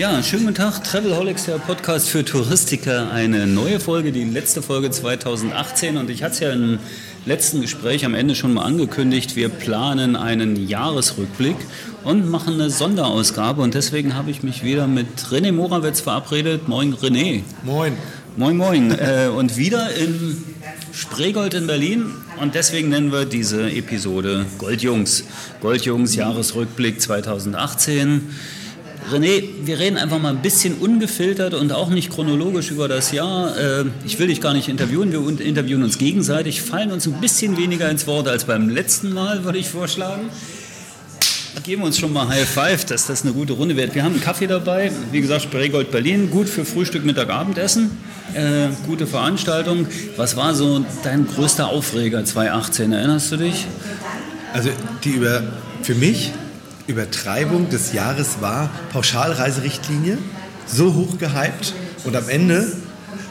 Ja, schönen guten Tag, Travelholics, der Podcast für Touristiker. Eine neue Folge, die letzte Folge 2018. Und ich hatte es ja im letzten Gespräch am Ende schon mal angekündigt, wir planen einen Jahresrückblick und machen eine Sonderausgabe. Und deswegen habe ich mich wieder mit René Morawetz verabredet. Moin, René. Moin. Moin, moin. Äh, und wieder in Spreegold in Berlin. Und deswegen nennen wir diese Episode Goldjungs. Goldjungs Jahresrückblick 2018. René, wir reden einfach mal ein bisschen ungefiltert und auch nicht chronologisch über das Jahr. Äh, ich will dich gar nicht interviewen, wir interviewen uns gegenseitig, fallen uns ein bisschen weniger ins Wort als beim letzten Mal, würde ich vorschlagen. Geben wir uns schon mal High Five, dass das eine gute Runde wird. Wir haben einen Kaffee dabei, wie gesagt, Spreegold Berlin, gut für Frühstück, Mittag, Abendessen. Äh, gute Veranstaltung. Was war so dein größter Aufreger 2018? Erinnerst du dich? Also die über, für mich Übertreibung des Jahres war Pauschalreiserichtlinie, so hoch gehypt und am Ende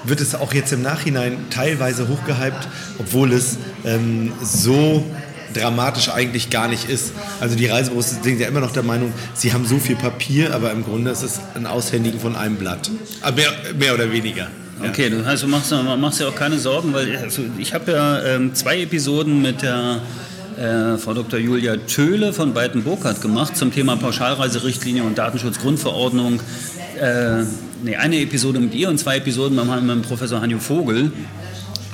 wird es auch jetzt im Nachhinein teilweise hochgehypt, obwohl es ähm, so dramatisch eigentlich gar nicht ist. Also die Reisebüros sind ja immer noch der Meinung, sie haben so viel Papier, aber im Grunde ist es ein Aushändigen von einem Blatt. Aber mehr, mehr oder weniger. Okay, du also machst, machst dir auch keine Sorgen, weil also ich habe ja ähm, zwei Episoden mit der äh, Frau Dr. Julia Töhle von Beiten-Burkhardt gemacht zum Thema Pauschalreiserichtlinie und Datenschutzgrundverordnung. Äh, nee, eine Episode mit ihr und zwei Episoden mit, mit Professor Hanjo Vogel.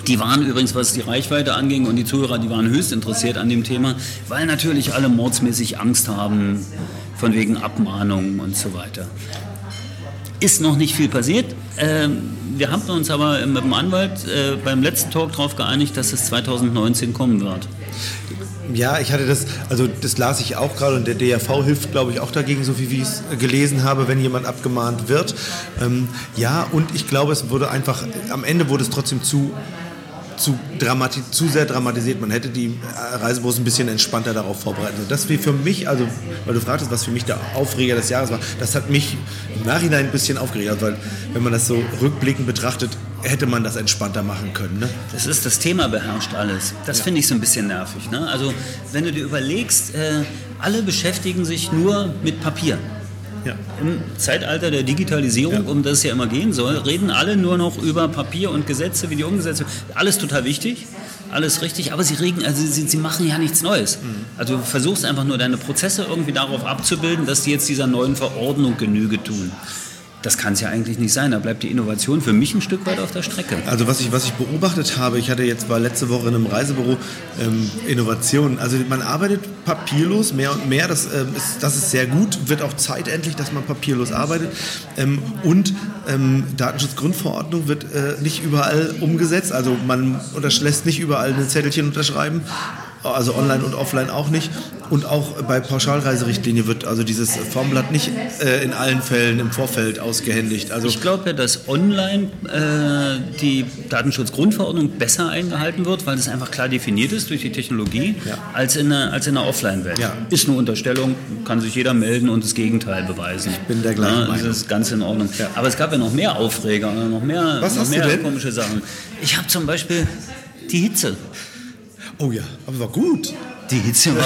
Die waren übrigens, was die Reichweite anging und die Zuhörer, die waren höchst interessiert an dem Thema, weil natürlich alle mordsmäßig Angst haben, von wegen Abmahnungen und so weiter. Ist noch nicht viel passiert. Ähm, wir haben uns aber mit dem Anwalt äh, beim letzten Talk darauf geeinigt, dass es 2019 kommen wird. Ja, ich hatte das, also das las ich auch gerade und der DRV hilft, glaube ich, auch dagegen, so wie ich es gelesen habe, wenn jemand abgemahnt wird. Ähm, ja, und ich glaube, es wurde einfach, am Ende wurde es trotzdem zu zu, zu sehr dramatisiert. Man hätte die Reisebüros ein bisschen entspannter darauf vorbereiten. Und das wie für mich, also weil du fragtest, was für mich der Aufreger des Jahres war, das hat mich im Nachhinein ein bisschen aufgeregt, also, weil wenn man das so rückblickend betrachtet, hätte man das entspannter machen können. Ne? Das ist das Thema beherrscht alles. Das ja. finde ich so ein bisschen nervig. Ne? Also wenn du dir überlegst, äh, alle beschäftigen sich nur mit Papier. Ja. Im Zeitalter der Digitalisierung, ja. um das es ja immer gehen soll, reden alle nur noch über Papier und Gesetze, wie die umgesetzt werden. Alles total wichtig, alles richtig, aber sie, regen, also sie, sie machen ja nichts Neues. Mhm. Also du versuchst einfach nur deine Prozesse irgendwie darauf abzubilden, dass die jetzt dieser neuen Verordnung Genüge tun das kann es ja eigentlich nicht sein. Da bleibt die Innovation für mich ein Stück weit auf der Strecke. Also was ich, was ich beobachtet habe, ich hatte jetzt war letzte Woche in einem Reisebüro ähm, Innovation. Also man arbeitet papierlos mehr und mehr. Das, ähm, ist, das ist sehr gut. Wird auch Zeit endlich, dass man papierlos arbeitet. Ähm, und ähm, Datenschutzgrundverordnung wird äh, nicht überall umgesetzt. Also man lässt nicht überall ein Zettelchen unterschreiben also online und offline auch nicht. Und auch bei Pauschalreiserichtlinie wird also dieses Formblatt nicht äh, in allen Fällen im Vorfeld ausgehändigt. Also ich glaube ja, dass online äh, die Datenschutzgrundverordnung besser eingehalten wird, weil es einfach klar definiert ist durch die Technologie, ja. als in der, als in der Offline-Welt. Ja. Ist eine Unterstellung, kann sich jeder melden und das Gegenteil beweisen. Ich bin der gleichen ja, Meinung. Das ist ganz in Ordnung. Aber es gab ja noch mehr Aufreger, noch mehr, Was noch mehr komische Sachen. Ich habe zum Beispiel die Hitze. Oh ja, aber war gut. Die Hitze war,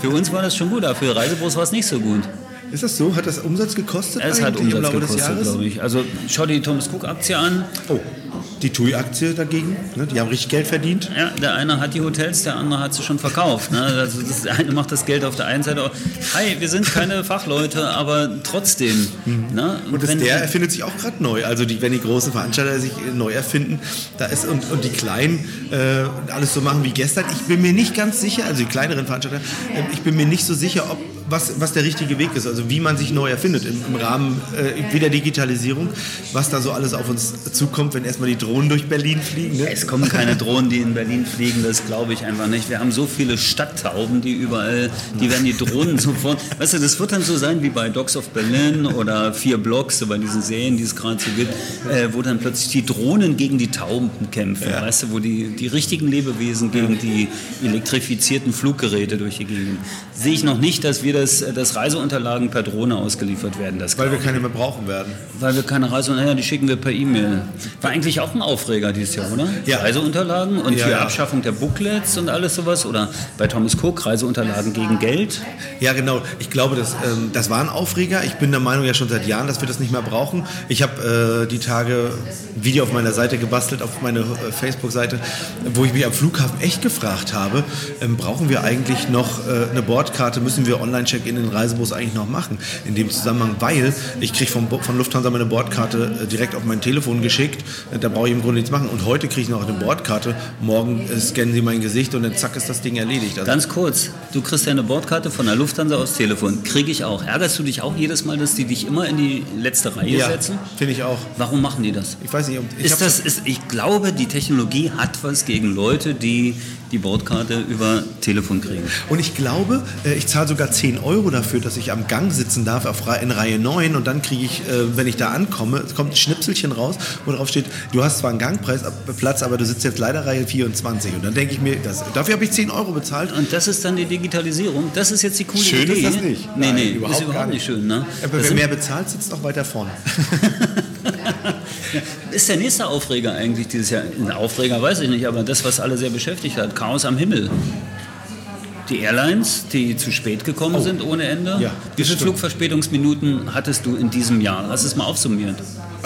für uns war das schon gut, aber für Reisebus war es nicht so gut. Ist das so? Hat das Umsatz gekostet? Es hat Umsatz gekostet, glaube ich. Also schau dir die Thomas Cook Aktie an. Oh, die TUI-Aktie dagegen, ne? die haben richtig Geld verdient. Ja, der eine hat die Hotels, der andere hat sie schon verkauft. Ne? Also das, der eine macht das Geld auf der einen Seite. Hi, wir sind keine Fachleute, aber trotzdem. Mhm. Ne? Und, und der erfindet sich auch gerade neu. Also die, wenn die großen Veranstalter sich neu erfinden, da ist und, und die kleinen äh, alles so machen wie gestern. Ich bin mir nicht ganz sicher, also die kleineren Veranstalter, äh, ich bin mir nicht so sicher, ob was, was der richtige Weg ist, also wie man sich neu erfindet im, im Rahmen äh, wie der Digitalisierung, was da so alles auf uns zukommt, wenn erstmal die Drohnen durch Berlin fliegen. Ne? Es kommen keine Drohnen, die in Berlin fliegen, das glaube ich einfach nicht. Wir haben so viele Stadttauben, die überall, die werden die Drohnen sofort. Weißt du, das wird dann so sein wie bei Dogs of Berlin oder Vier Blocks, so bei diesen Serien, die es gerade so gibt, äh, wo dann plötzlich die Drohnen gegen die Tauben kämpfen. Ja. Weißt du, wo die, die richtigen Lebewesen gegen die elektrifizierten Fluggeräte durch die Gegend. Sehe ich noch nicht, dass wir das, das Reiseunterlagen per Drohne ausgeliefert werden. Das Weil wir keine mehr brauchen werden. Weil wir keine Reise, naja, die schicken wir per E-Mail. War eigentlich auch ein Aufreger dieses Jahr, oder? Ja. Reiseunterlagen und Ja, die ja. Abschaffung der Booklets und alles sowas. Oder bei Thomas Cook Reiseunterlagen gegen Geld. Ja, genau. Ich glaube, das, ähm, das war ein Aufreger. Ich bin der Meinung ja schon seit Jahren, dass wir das nicht mehr brauchen. Ich habe äh, die Tage ein Video auf meiner Seite gebastelt, auf meine äh, Facebook-Seite, wo ich mich am Flughafen echt gefragt habe, ähm, brauchen wir eigentlich noch äh, eine Bordkarte, müssen wir Online-Check-in in den Reisebus eigentlich noch machen? In dem Zusammenhang, weil ich kriege von, von Lufthansa meine Bordkarte äh, direkt auf mein Telefon geschickt. Äh, Da brauche ich im Grunde nichts machen. Und heute kriege ich noch eine Bordkarte. Morgen äh, scannen sie mein Gesicht und dann zack ist das Ding erledigt. Also, Ganz kurz, du kriegst ja eine Bordkarte von der Lufthansa aufs Telefon. Kriege ich auch. Ärgerst du dich auch jedes Mal, dass die dich immer in die letzte Reihe ja, setzen? finde ich auch. Warum machen die das? Ich weiß nicht, ich ist das, ist, ich glaube, die Technologie hat was gegen Leute, die die Bordkarte über Telefon kriegen. Und ich glaube, ich zahle sogar 10 Euro dafür, dass ich am Gang sitzen darf auf Re- in Reihe 9 und dann kriege ich, äh, wenn ich da ankomme, es kommt ein Schnipselchen raus, wo drauf steht, du hast zwar einen Gangpreis ab- Platz, aber du sitzt jetzt leider Reihe 24. Und dann denke ich mir, das, dafür habe ich 10 Euro bezahlt. Und das ist dann die Digitalisierung. Das ist jetzt die coole Schön Idee. ist das nicht. Nee, Nein, nee, überhaupt ist überhaupt nicht schön. Ne? Aber wer mehr bezahlt, sitzt auch weiter vorne. ist der nächste Aufreger eigentlich dieses Jahr? Ein Aufreger weiß ich nicht, aber das, was alle sehr beschäftigt hat, Chaos am Himmel. Die Airlines, die zu spät gekommen sind ohne Ende. Oh. Ja, Wie viele. Flugverspätungsminuten hattest du in diesem Jahr? Lass es mal aufsummieren.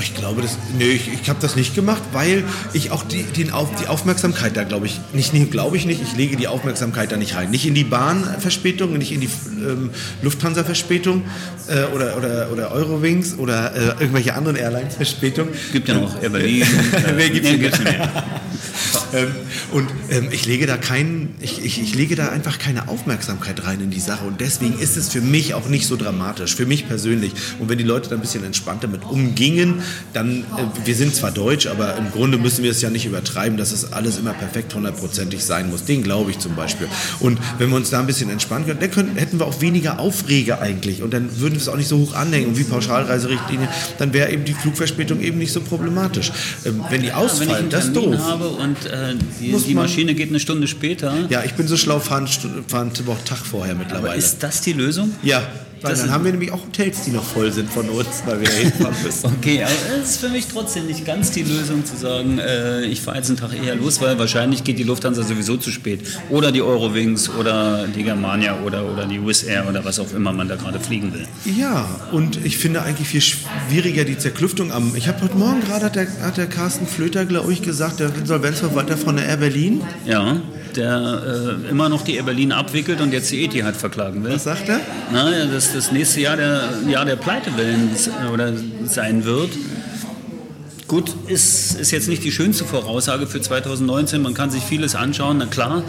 Ich glaube, das, nee, ich, ich habe das nicht gemacht, weil ich auch die, den auf, die Aufmerksamkeit da, glaube ich, nicht, nee, glaube ich nicht, ich lege die Aufmerksamkeit da nicht rein. Nicht in die Bahnverspätung, nicht in die ähm, Lufthansa-Verspätung äh, oder, oder, oder Eurowings oder äh, irgendwelche anderen Airlines-Verspätungen. Gibt ja noch Air Berlin. Gibt's nee, gibt's nicht mehr. Ähm, und ähm, ich lege da keinen, ich, ich, ich lege da einfach keine Aufmerksamkeit rein in die Sache und deswegen ist es für mich auch nicht so dramatisch, für mich persönlich. Und wenn die Leute da ein bisschen entspannter mit umgingen, dann, äh, wir sind zwar deutsch, aber im Grunde müssen wir es ja nicht übertreiben, dass es alles immer perfekt hundertprozentig sein muss. Den glaube ich zum Beispiel. Und wenn wir uns da ein bisschen entspannen können, dann können, hätten wir auch weniger Aufreger eigentlich und dann würden wir es auch nicht so hoch anhängen und wie Pauschalreiserichtlinie, dann wäre eben die Flugverspätung eben nicht so problematisch. Ähm, wenn die Ja, wenn ich ausfallen, einen das ist Termin doof. habe und äh, die, die Maschine geht eine Stunde später, Ja, ich bin so schlau, fahren, fahren auch Tag vorher aber mittlerweile. ist das die Lösung? ja, weil Das dann haben wir nämlich auch Hotels, die noch voll sind von uns, weil wir da hinfahren müssen. Okay, aber es ist für mich trotzdem nicht ganz die Lösung zu sagen, äh, ich fahre jetzt einen Tag eher los, weil wahrscheinlich geht die Lufthansa sowieso zu spät. Oder die Eurowings oder die Germania oder, oder die Wizz Air oder was auch immer man da gerade fliegen will. Ja, und ich finde eigentlich viel schwieriger die Zerklüftung am. Ich habe heute Morgen gerade, hat der, hat der Carsten Flöter, glaube ich, gesagt, der Insolvenzverwalter von der Air Berlin. Ja, der äh, immer noch die Air Berlin abwickelt und jetzt die Etihad verklagen will. Was sagt er? Naja, dass das nächste Jahr der Jahr der Pleitewellen oder sein wird. Gut, ist, ist jetzt nicht die schönste Voraussage für 2019. Man kann sich vieles anschauen, na klar.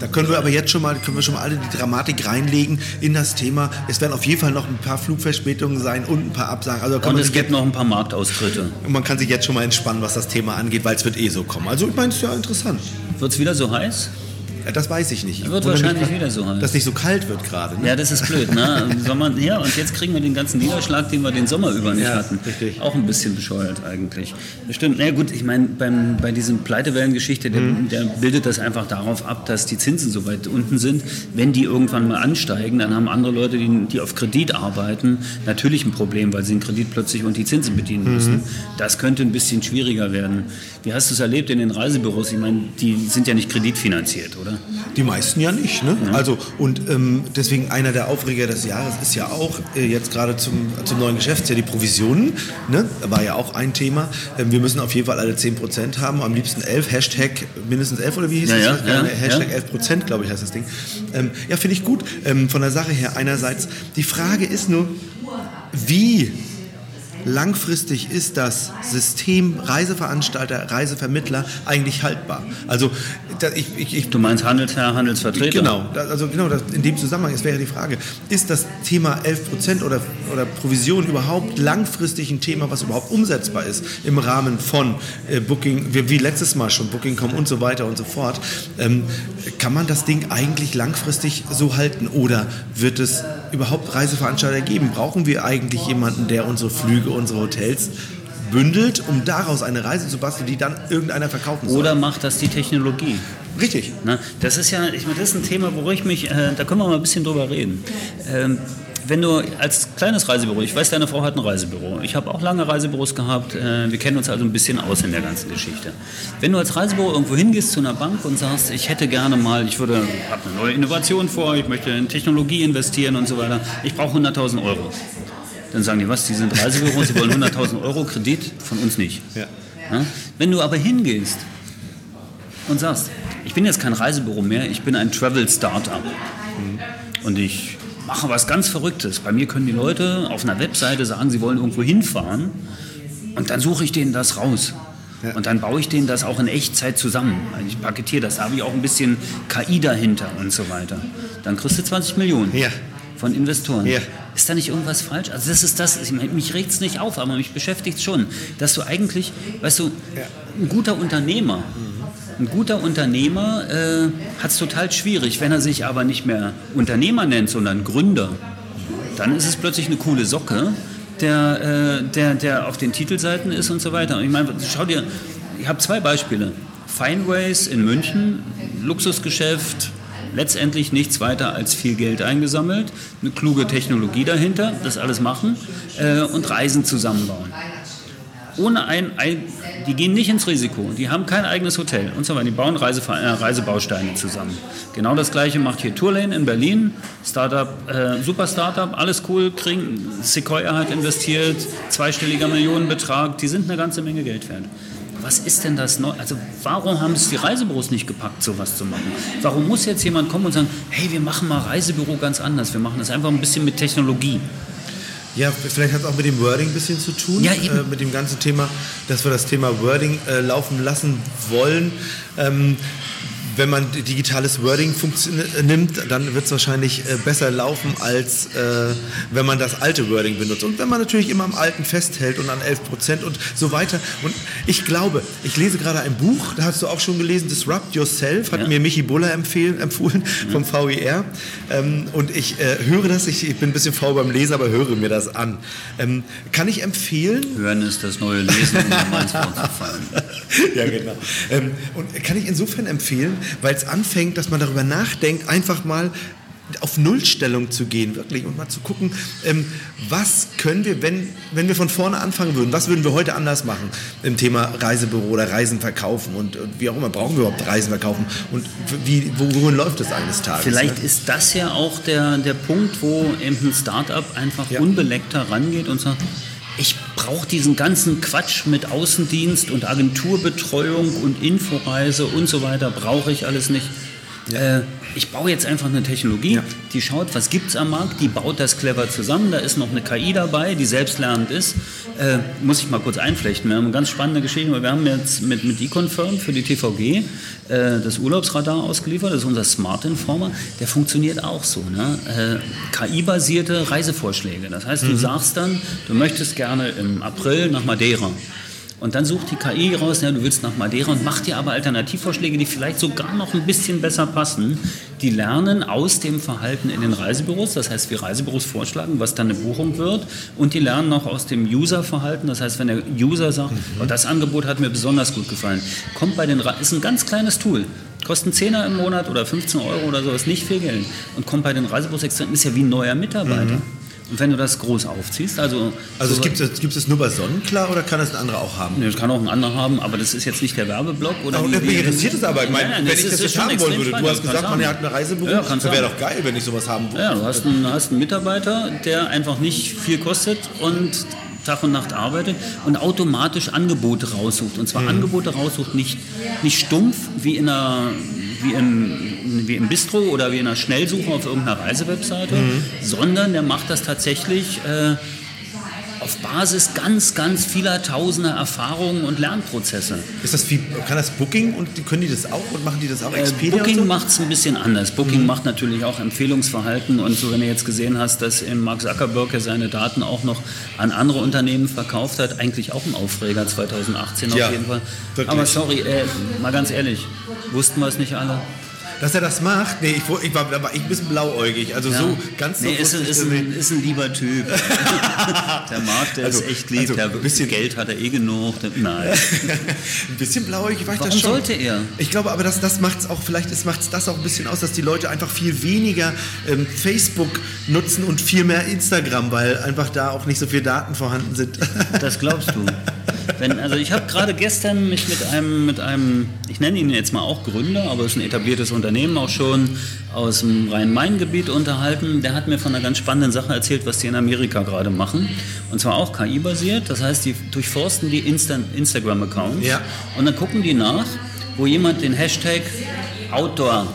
Da können wir aber jetzt schon mal, können wir schon mal alle die Dramatik reinlegen in das Thema. Es werden auf jeden Fall noch ein paar Flugverspätungen sein und ein paar Absagen. Also Und es gibt noch ein paar Marktaustritte. Und man kann sich jetzt schon mal entspannen, was das Thema angeht, weil es wird eh so kommen. Also ich meine, es ist ja interessant. Wird es wieder so heiß? Ja, Das weiß ich nicht. Ich Wird mich wahrscheinlich grad, wieder so heiß. Dass nicht so kalt wird gerade. Ne? Ja, das ist blöd, ne? Im Sommer, ja, und jetzt kriegen wir den ganzen Niederschlag, den wir den Sommer über nicht Ja, hatten. richtig. Auch ein bisschen bescheuert eigentlich. Stimmt, na ja, gut, ich meine, bei diesem Pleitewellengeschichte, der, Mhm. der bildet das einfach darauf ab, dass die Zinsen so weit unten sind. Wenn die irgendwann mal ansteigen, dann haben andere Leute, die, die auf Kredit arbeiten, natürlich ein Problem, weil sie den Kredit plötzlich und die Zinsen bedienen Mhm. müssen. Das könnte ein bisschen schwieriger werden. Wie hast du es erlebt in den Reisebüros? Ich meine, die sind ja nicht kreditfinanziert, oder? Die meisten ja nicht. Ne? Also, und ähm, deswegen einer der Aufreger des Jahres ist ja auch äh, jetzt gerade zum, zum neuen Geschäftsjahr die Provisionen. Ne? War ja auch ein Thema. Ähm, wir müssen auf jeden Fall alle 10% haben, am liebsten 11, Hashtag mindestens 11 oder wie hieß Ja, das? ja, ja. Hashtag ja. 11 Prozent, glaube ich, heißt das Ding. Ähm, ja, finde ich gut. Ähm, von der Sache her einerseits. Die Frage ist nur, wie langfristig ist das System Reiseveranstalter, Reisevermittler eigentlich haltbar? Also da, ich, ich, ich, Du meinst Handelsherr, Handelsvertreter? Genau, also genau das, in dem Zusammenhang, es wäre die Frage, ist das Thema 11% oder, oder Provision überhaupt langfristig ein Thema, was überhaupt umsetzbar ist im Rahmen von äh, Booking, wie, wie letztes Mal schon, Booking.com und so weiter und so fort. Ähm, kann man das Ding eigentlich langfristig so halten oder wird es überhaupt Reiseveranstalter geben? Brauchen wir eigentlich jemanden, der unsere Flüge, unsere Hotels bündelt, um daraus eine Reise zu basteln, die dann irgendeiner verkaufen soll? Oder macht das die Technologie? Richtig. Ne? Das ist ja, ich meine, das ist ein Thema, wo ich mich, äh, da können wir mal ein bisschen drüber reden. Ähm, wenn du als kleines Reisebüro, ich weiß, deine Frau hat ein Reisebüro, ich habe auch lange Reisebüros gehabt, äh, wir kennen uns also ein bisschen aus in der ganzen Geschichte. Wenn du als Reisebüro irgendwo hingehst zu einer Bank und sagst, ich hätte gerne mal, ich würde, habe eine neue Innovation vor, ich möchte in Technologie investieren und so weiter, ich brauche 100.000 Euro. Dann sagen die, was, Sie sind Reisebüro, Sie wollen 100.000 Euro Kredit? Von uns nicht. Ja. Ja? Wenn du aber hingehst und sagst, ich bin jetzt kein Reisebüro mehr, ich bin ein Travel Startup und ich mache was ganz Verrücktes. Bei mir können die Leute auf einer Webseite sagen, sie wollen irgendwo hinfahren und dann suche ich denen das raus. Ja. Und dann baue ich denen das auch in Echtzeit zusammen. Also Ich paketiere das, da habe ich auch ein bisschen KI dahinter und so weiter. Dann kriegst du 20 Millionen Ja. Von Investoren. Ja. Ist da nicht irgendwas falsch? Also das ist das, ich meine, mich regt es nicht auf, aber mich beschäftigt es schon, dass du eigentlich, weißt du, ein guter Unternehmer, ein guter Unternehmer äh, hat es total schwierig, wenn er sich aber nicht mehr Unternehmer nennt, sondern Gründer. Dann ist es plötzlich eine coole Socke, der, äh, der, der auf den Titelseiten ist und so weiter. Und ich meine, schau dir, ich habe zwei Beispiele. Fineways in München, Luxusgeschäft, letztendlich nichts weiter als viel Geld eingesammelt, eine kluge Technologie dahinter, das alles machen äh, und Reisen zusammenbauen. Ohne ein, ein, die gehen nicht ins Risiko, die haben kein eigenes Hotel und so weiter, die bauen Reise, äh, Reisebausteine zusammen. Genau das gleiche macht hier Tourlane in Berlin, Startup, äh, super Startup, alles cool, kriegen, Sequoia hat investiert, zweistelliger Millionenbetrag, die sind eine ganze Menge Geld wert. Was ist denn das neu? Also warum haben es die Reisebüros nicht gepackt, sowas zu machen? Warum muss jetzt jemand kommen und sagen, hey, wir machen mal Reisebüro ganz anders, wir machen das einfach ein bisschen mit Technologie. Ja, vielleicht hat es auch mit dem Wording ein bisschen zu tun, Ja, eben. äh, mit dem ganzen Thema, dass wir das Thema Wording äh, laufen lassen wollen. Ähm, wenn man digitales Wording funktio- nimmt, dann wird es wahrscheinlich äh, besser laufen, als äh, wenn man das alte Wording benutzt. Und wenn man natürlich immer am alten festhält und an 11 Prozent und so weiter. Und ich glaube, ich lese gerade ein Buch, da hast du auch schon gelesen, Disrupt Yourself, hat Ja. mir Michi Buller empfohlen vom VIR. Ähm, und ich äh, höre das, ich, ich bin ein bisschen faul beim Lesen, aber höre mir das an. Ähm, kann ich empfehlen, Hören ist das neue Lesen, um mal ins Wort zu fallen. ja, genau. Ähm, und kann ich insofern empfehlen, weil es anfängt, dass man darüber nachdenkt, einfach mal auf Nullstellung zu gehen, wirklich, und mal zu gucken, ähm, was können wir, wenn, wenn wir von vorne anfangen würden, was würden wir heute anders machen im Thema Reisebüro oder Reisen verkaufen und, und wie auch immer, brauchen wir überhaupt Reisen verkaufen und wie, wo, wohin läuft es eines Tages? Vielleicht ne? ist das ja auch der, der Punkt, wo eben ein Startup einfach Ja. unbeleckter rangeht und sagt, ich brauche diesen ganzen Quatsch mit Außendienst und Agenturbetreuung und Inforeise und so weiter, brauche ich alles nicht. Äh, ich baue jetzt einfach eine Technologie, Ja. die schaut, was gibt es am Markt, die baut das clever zusammen, da ist noch eine KI dabei, die selbstlernend ist. Äh, muss ich mal kurz einflechten, wir haben eine ganz spannende Geschichte, weil wir haben jetzt mit, mit eConfirm für die TVG äh, das Urlaubsradar ausgeliefert, das ist unser Smart Informer, der funktioniert auch so. Ne? Äh, KI-basierte Reisevorschläge, das heißt, du sagst dann, du möchtest gerne im April nach Madeira. Und dann sucht die KI raus, ja, du willst nach Madeira und macht dir aber Alternativvorschläge, die vielleicht sogar noch ein bisschen besser passen. Die lernen aus dem Verhalten in den Reisebüros, das heißt, wie Reisebüros vorschlagen, was dann eine Buchung wird. Und die lernen noch aus dem User-Verhalten, das heißt, wenn der User sagt, oh, das Angebot hat mir besonders gut gefallen, kommt bei den Re ist ein ganz kleines Tool. Kostet 10er im Monat oder 15 Euro oder so, ist nicht viel Geld. Und kommt bei den Reisebüros extern, ist ja wie ein neuer Mitarbeiter. Und wenn du das groß aufziehst, also. Also es so- gibt, es gibt es nur bei Sonnenklar oder kann es ein anderer auch haben? Nee, das kann auch ein anderer haben, aber das ist jetzt nicht der Werbeblock. Oder Aber die- interessiert es aber. Ich meine, wenn das ich das jetzt haben wollen würde, du hast gesagt, man hat eine Reisebuch, Ja, das wäre doch geil, wenn ich sowas haben würde. Ja, du hast, einen, hast einen Mitarbeiter, der einfach nicht viel kostet und Tag und Nacht arbeitet und automatisch Angebote raussucht. Und zwar Angebote raussucht, nicht, nicht stumpf wie in einer wie im, wie im Bistro oder wie in einer Schnellsuche auf irgendeiner Reisewebseite, Mhm. sondern der macht das tatsächlich äh, auf Basis ganz, ganz vieler tausender Erfahrungen und Lernprozesse. Ist das wie, kann das Booking und können die das auch und machen die das auch? Äh, Expedia Booking und so? macht es ein bisschen anders. Booking macht natürlich auch Empfehlungsverhalten und so, wenn du jetzt gesehen hast, dass Mark Zuckerberg ja seine Daten auch noch an andere Unternehmen verkauft hat, eigentlich auch ein Aufreger 2018 Ja, auf jeden Fall. wirklich. Aber sorry, äh, mal ganz ehrlich, wussten wir es nicht alle? Dass er das macht? Nee, ich, ich war, da war ich ein bisschen blauäugig. Also so ganz nee, so ist, ist, ein, ist ein lieber Typ. der Marc, der Also- ist echt lieb. also der ein bisschen- Geld hat er eh genug. Nein. ein bisschen blauäugig war ich Warum das schon. sollte er? Ich glaube aber, dass das macht es auch, vielleicht macht es das auch ein bisschen aus, dass die Leute einfach viel weniger ähm, Facebook nutzen und viel mehr Instagram, weil einfach da auch nicht so viele Daten vorhanden sind. Das glaubst du. Wenn, also ich habe gerade gestern mich mit einem, mit einem, ich nenne ihn jetzt mal auch Gründer, aber es ist ein etabliertes Unternehmen auch schon aus dem Rhein-Main-Gebiet unterhalten. Der hat mir von einer ganz spannenden Sache erzählt, was die in Amerika gerade machen. Und zwar auch KI-basiert. Das heißt, die durchforsten die Insta Instagram-Accounts Ja. und dann gucken die nach, wo jemand den Hashtag Outdoor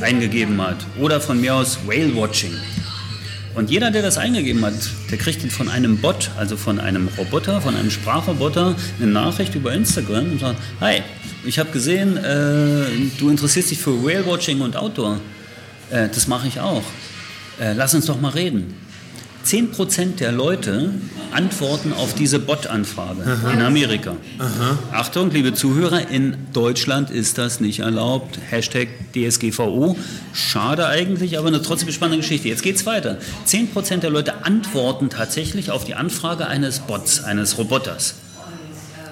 eingegeben hat oder von mir aus Whale-Watching. Und jeder, der das eingegeben hat, der kriegt von einem Bot, also von einem Roboter, von einem Sprachroboter, eine Nachricht über Instagram und sagt, hi, ich habe gesehen, äh, du interessierst dich für Whale-Watching und Outdoor. Äh, das mache ich auch. Äh, lass uns doch mal reden. 10% der Leute antworten auf diese Bot-Anfrage in Amerika. Achtung, liebe Zuhörer, in Deutschland ist das nicht erlaubt. Hashtag DSGVO. Schade eigentlich, aber eine trotzdem spannende Geschichte. Jetzt geht's weiter. 10% der Leute antworten tatsächlich auf die Anfrage eines Bots, eines Roboters.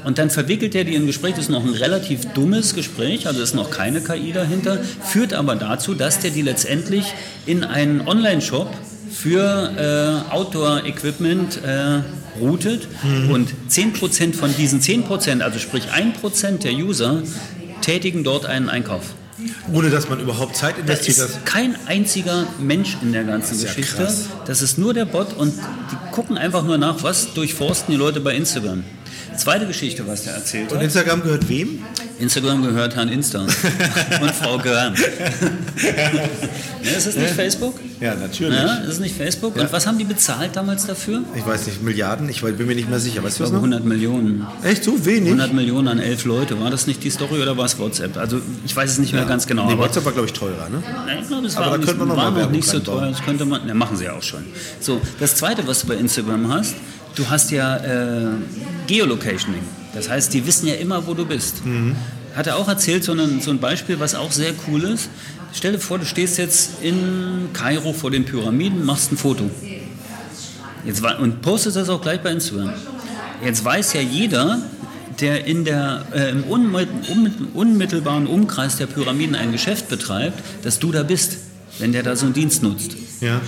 Und dann verwickelt er die in ein Gespräch, das ist noch ein relativ dummes Gespräch, also ist noch keine KI dahinter, führt aber dazu, dass der die letztendlich in einen Online-Shop für äh, Outdoor-Equipment äh, routet und 10% von diesen 10%, also sprich 1% der User, tätigen dort einen Einkauf. Ohne dass man überhaupt Zeit Da investiert. ist Das kein einziger Mensch in der ganzen Das ist ja Geschichte. krass. Das ist nur der Bot und die gucken einfach nur nach, was durchforsten die Leute bei Instagram. Zweite Geschichte, was der erzählt und hat. Instagram gehört wem? Instagram gehört Herrn Insta und Frau Görn. ja, ist es nicht Facebook? Ja, natürlich. Ja, ist es nicht Facebook? Und was haben die bezahlt damals dafür? Ich weiß nicht, Milliarden? Ich bin mir nicht mehr sicher. Weißt Ich glaube noch? 100 Millionen. Echt so wenig? 100 Millionen an elf Leute. War das nicht die Story oder war es WhatsApp? Also ich weiß es nicht mehr ganz genau. Nee, WhatsApp war, glaube ich, teurer, ne? Ja, ich glaube, es Aber war, da nicht, könnte man noch mal war noch nicht so teuer. Das könnte man, ne, machen sie ja auch schon. So, das Zweite, was du bei Instagram hast, du hast ja äh, Geolocationing. Das heißt, die wissen ja immer, wo du bist. Mhm. Hat er auch erzählt, so ein, so ein Beispiel, was auch sehr cool ist. Stell dir vor, du stehst jetzt in Kairo vor den Pyramiden, machst ein Foto. Jetzt, und postest das auch gleich bei Instagram. Jetzt weiß ja jeder, der in der, äh, im unmit- unmit- unmittelbaren Umkreis der Pyramiden ein Geschäft betreibt, dass du da bist, wenn der da so einen Dienst nutzt. Ja.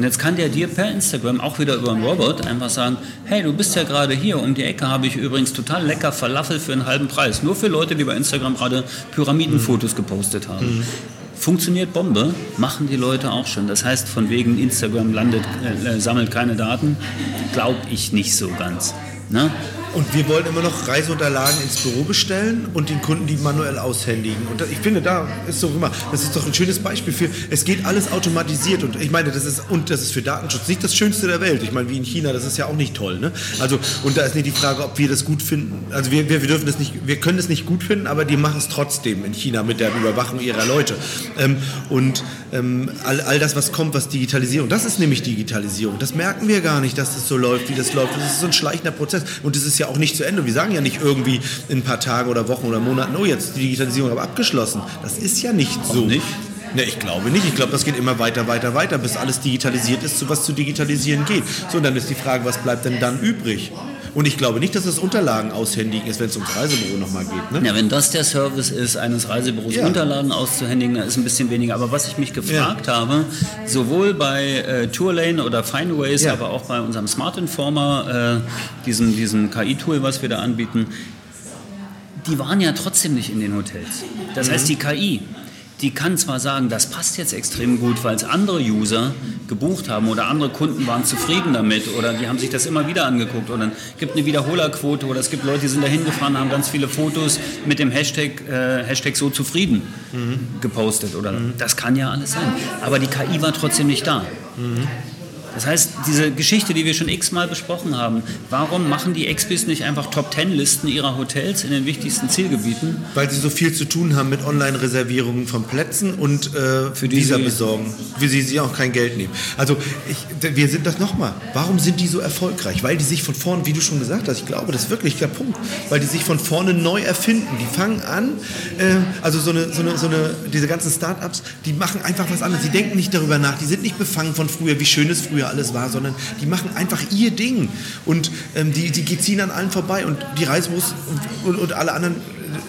Und jetzt kann der dir per Instagram auch wieder über einen Robot einfach sagen, hey, du bist ja gerade hier, um die Ecke habe ich übrigens total lecker Falafel für einen halben Preis. Nur für Leute, die bei Instagram gerade Pyramidenfotos gepostet haben. Funktioniert Bombe, machen die Leute auch schon. Das heißt, von wegen Instagram landet, äh, sammelt keine Daten, glaube ich nicht so ganz. Ne? Und wir wollen immer noch Reiseunterlagen ins Büro bestellen und den Kunden die manuell aushändigen. Und ich finde, da ist doch immer, das ist doch ein schönes Beispiel für, es geht alles automatisiert und ich meine, das ist, und das ist für Datenschutz nicht das Schönste der Welt. Ich meine, wie in China, das ist ja auch nicht toll, ne? Also, und da ist nicht die Frage, ob wir das gut finden. Also wir, wir, dürfen das nicht, wir können es nicht gut finden, aber die machen es trotzdem in China mit der Überwachung ihrer Leute. Ähm, und ähm, all, all das, was kommt, was Digitalisierung, das ist nämlich Digitalisierung. Das merken wir gar nicht, dass das so läuft, wie das läuft. Das ist so ein schleichender Prozess und das ist ja auch nicht zu Ende. Wir sagen ja nicht irgendwie in ein paar Tagen oder Wochen oder Monaten, oh, jetzt ist die Digitalisierung aber abgeschlossen. Das ist ja nicht so. nicht? Ne, ich glaube nicht. Ich glaube, das geht immer weiter, weiter, weiter, bis alles digitalisiert ist, zu was zu digitalisieren geht. So, und dann ist die Frage, was bleibt denn dann übrig? Und ich glaube nicht, dass es Unterlagen aushändigen ist, wenn es ums Reisebüro nochmal geht. Ne? Ja, wenn das der Service ist, eines Reisebüros Ja. Unterlagen auszuhändigen, dann ist ein bisschen weniger. Aber was ich mich gefragt habe, sowohl bei äh, Tourlane oder Findways, Ja. aber auch bei unserem Smart Informer, äh, diesem, diesem KI-Tool, was wir da anbieten, die waren ja trotzdem nicht in den Hotels. Das Mhm. heißt, die KI, die kann zwar sagen, das passt jetzt extrem gut, weil es andere User gebucht haben oder andere Kunden waren zufrieden damit oder die haben sich das immer wieder angeguckt oder es gibt eine Wiederholerquote oder es gibt Leute, die sind da hingefahren, haben ganz viele Fotos mit dem Hashtag, äh, Hashtag so zufrieden gepostet oder das kann ja alles sein. Aber die KI war trotzdem nicht da. Das heißt, diese Geschichte, die wir schon x-mal besprochen haben, warum machen die Expis nicht einfach Top-10-Listen ihrer Hotels in den wichtigsten Zielgebieten? Weil sie so viel zu tun haben mit Online-Reservierungen von Plätzen und äh, Für die Visa besorgen, für sie sie auch kein Geld nehmen. Also ich, wir sind das nochmal. Warum sind die so erfolgreich? Weil die sich von vorn, wie du schon gesagt hast, ich glaube, das ist wirklich der Punkt, weil die sich von vorne neu erfinden. Die fangen an, äh, also so eine, so eine, so eine, diese ganzen Start-ups, die machen einfach was anderes. Die denken nicht darüber nach, die sind nicht befangen von früher, wie schön es früher alles war, sondern die machen einfach ihr Ding. Und ähm, die, die ziehen an allen vorbei und die Reisebüros und, und, und alle anderen,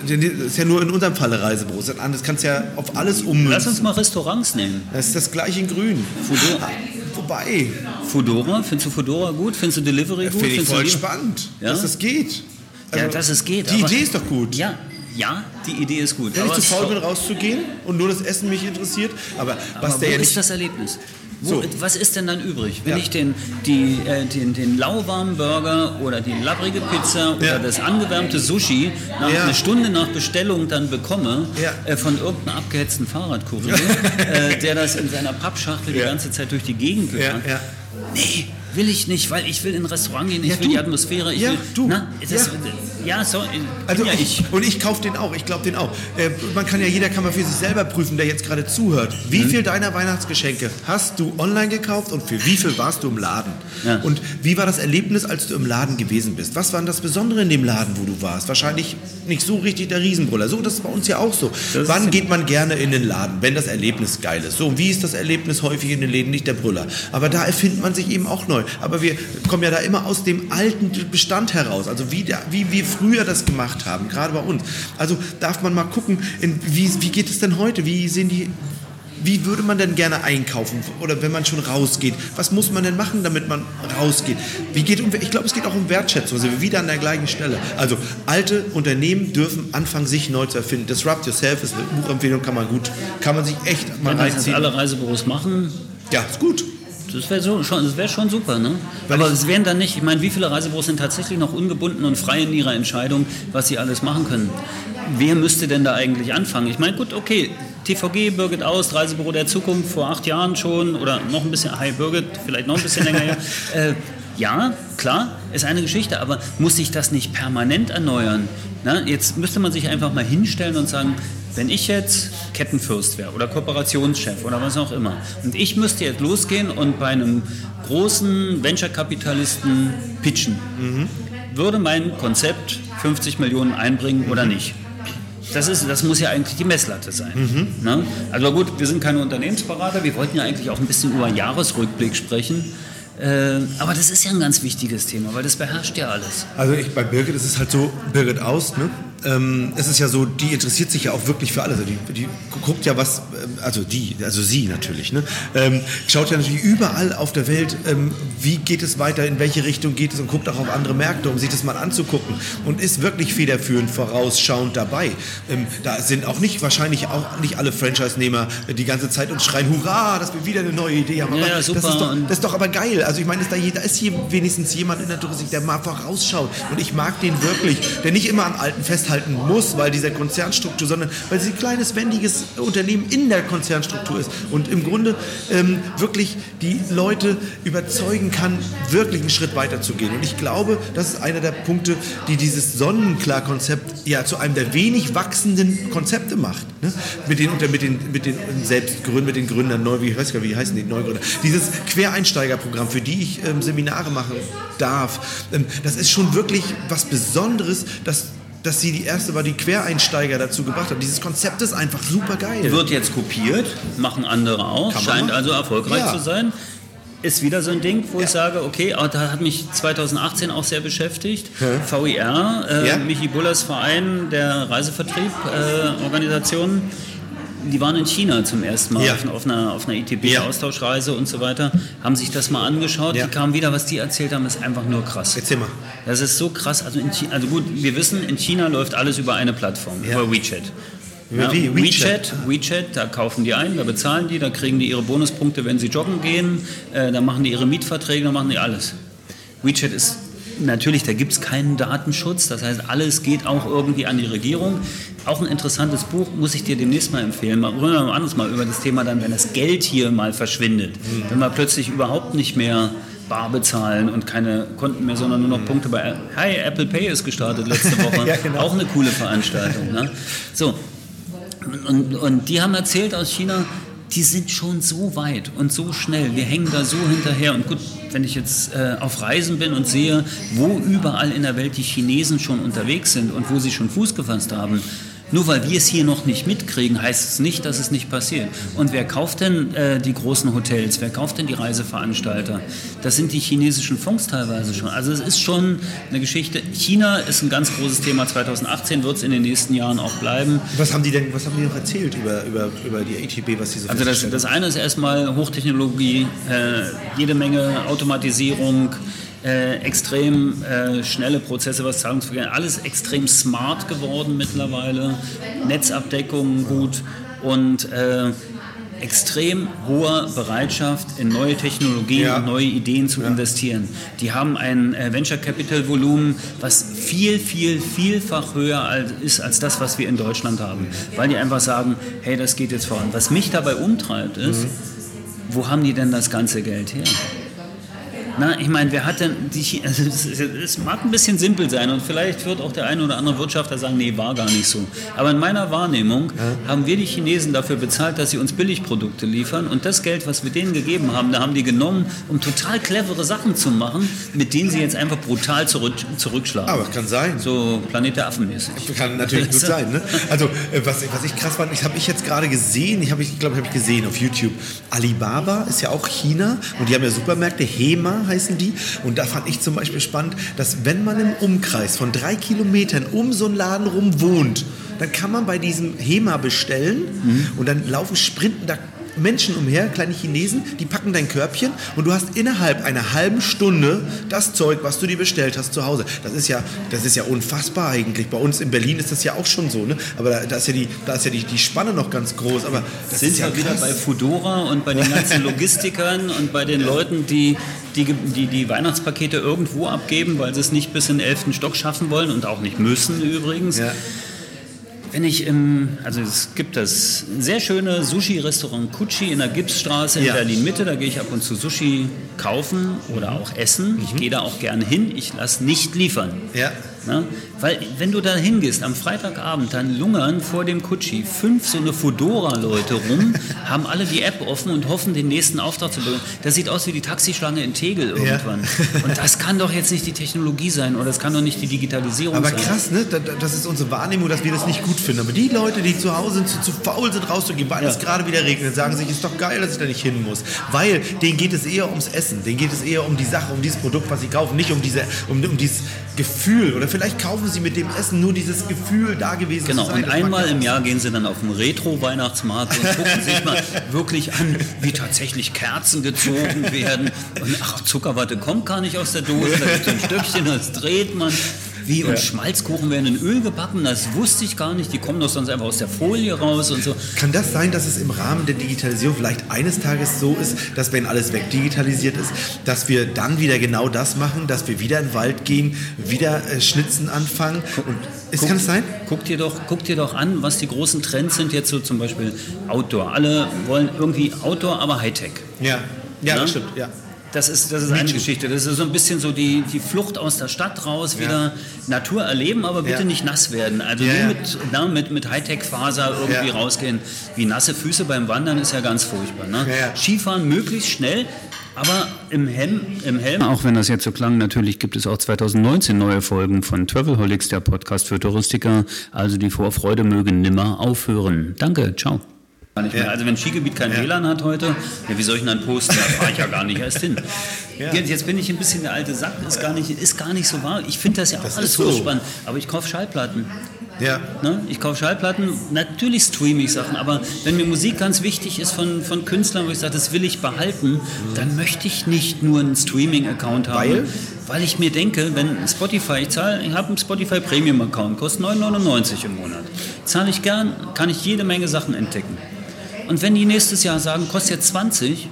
äh, das ist ja nur in unserem Falle Reisebüros. Das kannst du ja auf alles ummünzen. Lass uns mal Restaurants nehmen. Das ist das gleiche in grün. Fudora. Wobei, Fudora, findest du Fudora gut? Findest du Delivery gut? finde ich voll spannend, Ja? dass das geht. Ja, Also, dass es geht. Die Idee ist doch gut. Ja, ja, die Idee ist gut. Wenn ich zu faul bin, rauszugehen und nur das Essen mich interessiert, aber, was Aber der wo ja ist nicht... das Erlebnis? Wo, So. Was ist denn dann übrig? Wenn Ja. ich den, die, äh, den, den lauwarmen Burger oder die labbrige Pizza oder Ja. das angewärmte Sushi nach Ja. eine Stunde nach Bestellung dann bekomme äh, von irgendeinem abgehetzten Fahrradkurier, äh, der das in seiner Pappschachtel die ganze Zeit durch die Gegend gefahren. Nee, will ich nicht, weil ich will in ein Restaurant gehen, ich Ja, will die Atmosphäre, ich Ja, will... du. Na, das, Ja. ja. so, Also bin ja ich, und ich kaufe den auch, ich glaube den auch. Äh, man kann ja, jeder kann mal für sich selber prüfen, der jetzt gerade zuhört. Wie Mhm. viel deiner Weihnachtsgeschenke hast du online gekauft und für wie viel warst du im Laden? Ja. Und wie war das Erlebnis, als du im Laden gewesen bist? Was war denn das Besondere in dem Laden, wo du warst? Wahrscheinlich nicht so richtig der Riesenbrüller. So, das ist bei uns ja auch so. Das Wann geht man gerne in den Laden, wenn das Erlebnis geil ist? So, wie ist das Erlebnis häufig in den Läden? Nicht der Brüller. Aber da erfindet man sich eben auch neu. Aber wir kommen ja da immer aus dem alten Bestand heraus. Also wie, der, wie wir früher das gemacht haben, gerade bei uns. Also darf man mal gucken, in, wie, wie geht es denn heute? Wie sehen die... Wie würde man denn gerne einkaufen? Oder wenn man schon rausgeht, was muss man denn machen, damit man rausgeht? Wie geht um, ich glaube, es geht auch um Wertschätzung. Also wieder an der gleichen Stelle. Also alte Unternehmen dürfen anfangen, sich neu zu erfinden. Disrupt Yourself ist eine Buchempfehlung, kann man gut, kann man sich echt mal Wenn das reinziehen. alle Reisebüros machen, Ja, ist gut. Das wäre so, schon, das wär schon super, ne? Aber es wären dann nicht, ich meine, wie viele Reisebüros sind tatsächlich noch ungebunden und frei in ihrer Entscheidung, was sie alles machen können? Wer müsste denn da eigentlich anfangen? Ich meine, gut, okay, TVG, Birgit Aus, Reisebüro der Zukunft, vor acht Jahren schon oder noch ein bisschen, hi Birgit, vielleicht noch ein bisschen länger her. Äh, ja, klar, ist eine Geschichte, aber muss sich das nicht permanent erneuern? Na, jetzt müsste man sich einfach mal hinstellen und sagen, wenn ich jetzt Kettenfürst wäre oder Kooperationschef oder was auch immer und ich müsste jetzt losgehen und bei einem großen Venture-Kapitalisten pitchen, würde mein Konzept 50 Millionen einbringen oder nicht? Das, ist, das muss ja eigentlich die Messlatte sein. Ne? Also gut, wir sind keine Unternehmensberater, wir wollten ja eigentlich auch ein bisschen über einen Jahresrückblick sprechen. Äh, aber das ist ja ein ganz wichtiges Thema, weil das beherrscht ja alles. Also ich, bei Birgit ist es halt so, Birgit Aust, ne? Ähm, es ist ja so, die interessiert sich ja auch wirklich für alles. Also die, die guckt ja was, ähm, also die, also sie natürlich, ne? Ähm, schaut ja natürlich überall auf der Welt, ähm, wie geht es weiter, in welche Richtung geht es und guckt auch auf andere Märkte, um sich das mal anzugucken und ist wirklich federführend vorausschauend dabei. Ähm, da sind auch nicht, wahrscheinlich auch nicht alle Franchise-Nehmer die ganze Zeit und schreien, hurra, dass wir wieder eine neue Idee haben. Ja, Aber ja, Das, super. ist doch, das ist doch aber geil. Also ich meine, da, da ist hier wenigstens jemand in der Touristik, der mal vorausschaut. Und ich mag den wirklich, der nicht immer am Alten festhalten muss, weil dieser Konzernstruktur, sondern weil sie ein kleines, wendiges Unternehmen in der Konzernstruktur ist. Und im Grunde ähm, wirklich die Leute überzeugen kann, wirklich einen Schritt weiter zu gehen. Und ich glaube, das ist einer der Punkte, die dieses Sonnenklar-Konzept ja zu einem der wenig wachsenden Konzepte macht. Ne? Mit den, mit den, mit den Selbstgründern, mit den Gründern, neu, wie, weiß gar wie heißen die Neugründer? Dieses Quereinsteigerprogramm, für die ich ähm, Seminare machen darf, ähm, das ist schon wirklich was Besonderes, dass dass sie die erste war, die Quereinsteiger dazu gebracht hat. Dieses Konzept ist einfach super geil. Wird jetzt kopiert, machen andere auch, Kann scheint also erfolgreich Ja. zu sein. Ist wieder so ein Ding, wo ich sage, okay, aber da hat mich 2018 auch sehr beschäftigt. VIR, äh, Ja. Michi Bullers Verein der Reisevertrieb-Organisation, die waren in China zum ersten Mal Ja. auf, einer, auf einer ITB-Austauschreise und so weiter, haben sich das mal angeschaut. Ja. Die kamen wieder, was die erzählt haben, ist einfach nur krass. Erzähl mal. Das ist so krass. Also, in China, also gut, wir wissen, in China läuft alles über eine Plattform, Ja. über WeChat. Wie? WeChat? WeChat, WeChat, da kaufen die ein, da bezahlen die, da kriegen die ihre Bonuspunkte, wenn sie joggen gehen, äh, da machen die ihre Mietverträge, da machen die alles. WeChat ist natürlich, da gibt es keinen Datenschutz. Das heißt, alles geht auch irgendwie an die Regierung. Auch ein interessantes Buch, muss ich dir demnächst mal empfehlen. Mal, reden wir mal anders mal über das Thema dann, wenn das Geld hier mal verschwindet. Mhm. Wenn man plötzlich überhaupt nicht mehr bar bezahlen und keine Konten mehr, sondern nur noch Punkte bei. Hi, Apple Pay ist gestartet letzte Woche. ja, genau. Auch eine coole Veranstaltung. Ne? So. Und, und die haben erzählt aus China, die sind schon so weit und so schnell. Wir hängen da so hinterher. Und gut, wenn ich jetzt äh, auf Reisen bin und sehe, wo überall in der Welt die Chinesen schon unterwegs sind und wo sie schon Fuß gefasst haben, nur weil wir es hier noch nicht mitkriegen, heißt es nicht, dass es nicht passiert. Und wer kauft denn äh, die großen Hotels? Wer kauft denn die Reiseveranstalter? Das sind die chinesischen Fonds teilweise schon. Also es ist schon eine Geschichte. China ist ein ganz großes Thema. 2018 wird es in den nächsten Jahren auch bleiben. Was haben die denn, was haben die noch erzählt über, über, über die ATB, was sie so Also das, das eine ist erstmal Hochtechnologie, äh, jede Menge Automatisierung, äh, extrem äh, schnelle Prozesse, was Zahlungsverkehr, alles extrem smart geworden mittlerweile, Netzabdeckung gut und äh, extrem hoher Bereitschaft, in neue Technologien ja. und neue Ideen zu ja. investieren. Die haben ein äh, Venture Capital Volumen, was viel, viel, vielfach höher als, ist als das, was wir in Deutschland haben. Weil die einfach sagen, hey, das geht jetzt voran. Was mich dabei umtreibt, ist, mhm. wo haben die denn das ganze Geld her? Na, ich meine, wer hat denn die, also es, mag ein bisschen simpel sein und vielleicht wird auch der eine oder andere Wirtschafter sagen, nee, war gar nicht so. Aber in meiner Wahrnehmung ja. haben wir die Chinesen dafür bezahlt, dass sie uns Billigprodukte liefern und das Geld, was wir denen gegeben haben, da haben die genommen, um total clevere Sachen zu machen, mit denen sie jetzt einfach brutal zurück, zurückschlagen. Aber kann sein. So Planet der Affen mäßig. Kann natürlich gut sein. Ne? Also äh, was, was ich krass fand, ich habe ich jetzt gerade gesehen, ich, ich glaube, ich habe gesehen auf YouTube, Alibaba ist ja auch China und die haben ja Supermärkte, Hema heißen die. Und da fand ich zum Beispiel spannend, dass wenn man im Umkreis von drei Kilometern um so einen Laden rum wohnt, dann kann man bei diesem HEMA bestellen mhm. und dann laufen, sprinten da Menschen umher, kleine Chinesen, die packen dein Körbchen und du hast innerhalb einer halben Stunde das Zeug, was du dir bestellt hast, zu Hause. Das ist ja, das ist ja unfassbar eigentlich. Bei uns in Berlin ist das ja auch schon so, ne? Aber da, da ist ja, die, da ist ja die, die Spanne noch ganz groß. Aber das sind ja wieder bei Fudora und bei den ganzen Logistikern und bei den Leuten, die die, die die Weihnachtspakete irgendwo abgeben, weil sie es nicht bis in den 11. Stock schaffen wollen und auch nicht müssen übrigens. Ja. Wenn ich im, also es gibt das sehr schöne Sushi-Restaurant Kuchi in der Gipsstraße in ja. Berlin-Mitte, da gehe ich ab und zu Sushi kaufen oder auch essen. Mhm. Ich gehe da auch gerne hin, ich lasse nicht liefern. Ja. Na? Weil wenn du da hingehst am Freitagabend, dann lungern vor dem Kutschi fünf so eine Fudora-Leute rum, haben alle die App offen und hoffen, den nächsten Auftrag zu bekommen. Das sieht aus wie die Taxischlange in Tegel irgendwann. Ja. Und das kann doch jetzt nicht die Technologie sein oder das kann doch nicht die Digitalisierung Aber sein. Aber krass, ne? das ist unsere Wahrnehmung, dass wir das nicht gut finden. Aber die Leute, die zu Hause sind, zu, zu faul sind, rauszugehen, weil ja. es gerade wieder regnet, sagen sich, ist doch geil, dass ich da nicht hin muss. Weil denen geht es eher ums Essen, denen geht es eher um die Sache, um dieses Produkt, was sie kaufen, nicht um, diese, um, um dieses Gefühl. Oder vielleicht kaufen sie mit dem Essen nur dieses Gefühl, da gewesen genau. zu sein. Genau, und einmal im Jahr gehen sie dann auf den Retro-Weihnachtsmarkt und gucken sich mal wirklich an, wie tatsächlich Kerzen gezogen werden. Und ach, Zuckerwatte kommt gar nicht aus der Dose, da gibt es ein Stückchen, das dreht man. Wie, und ja. Schmalzkuchen werden in Öl gebacken, das wusste ich gar nicht. Die kommen doch sonst einfach aus der Folie raus und so. Kann das sein, dass es im Rahmen der Digitalisierung vielleicht eines Tages so ist, dass wenn alles wegdigitalisiert ist, dass wir dann wieder genau das machen, dass wir wieder in den Wald gehen, wieder äh, Schnitzen anfangen? Und ist, guck, kann es sein? Guck dir, doch, guck dir doch an, was die großen Trends sind jetzt so zum Beispiel Outdoor. Alle wollen irgendwie Outdoor, aber Hightech. Ja, ja, ja? das stimmt, ja. Das ist, das ist eine Geschichte. Das ist so ein bisschen so die, die Flucht aus der Stadt raus, wieder ja. Natur erleben, aber bitte ja. nicht nass werden. Also ja, nur mit, na, mit, mit Hightech-Faser irgendwie rausgehen. Wie nasse Füße beim Wandern ist ja ganz furchtbar. Ne? Skifahren möglichst schnell, aber im Helm, im Helm. Auch wenn das jetzt so klang, natürlich gibt es auch 2019 neue Folgen von Travelholics, der Podcast für Touristiker. Also die Vorfreude möge nimmer aufhören. Danke, ciao. Ja. Also wenn Skigebiet kein ja. WLAN hat heute, ja, wie soll ich denn dann posten? Da fahre ich ja gar nicht erst hin. Ja. Jetzt, jetzt, bin ich ein bisschen der alte Sack, ist gar nicht, ist gar nicht so wahr. Ich finde das ja auch das alles so spannend, aber ich kaufe Schallplatten. Ja. Ne? Ich kaufe Schallplatten, natürlich streame ich Sachen, aber wenn mir Musik ganz wichtig ist von, von Künstlern, wo ich sage, das will ich behalten, mhm. dann möchte ich nicht nur einen Streaming-Account haben. Weil? Weil ich mir denke, wenn Spotify, ich zahle, ich habe einen Spotify Premium-Account, kostet 9,99 im Monat. Zahle ich gern, kann ich jede Menge Sachen entdecken. Und wenn die nächstes Jahr sagen, kostet jetzt 20,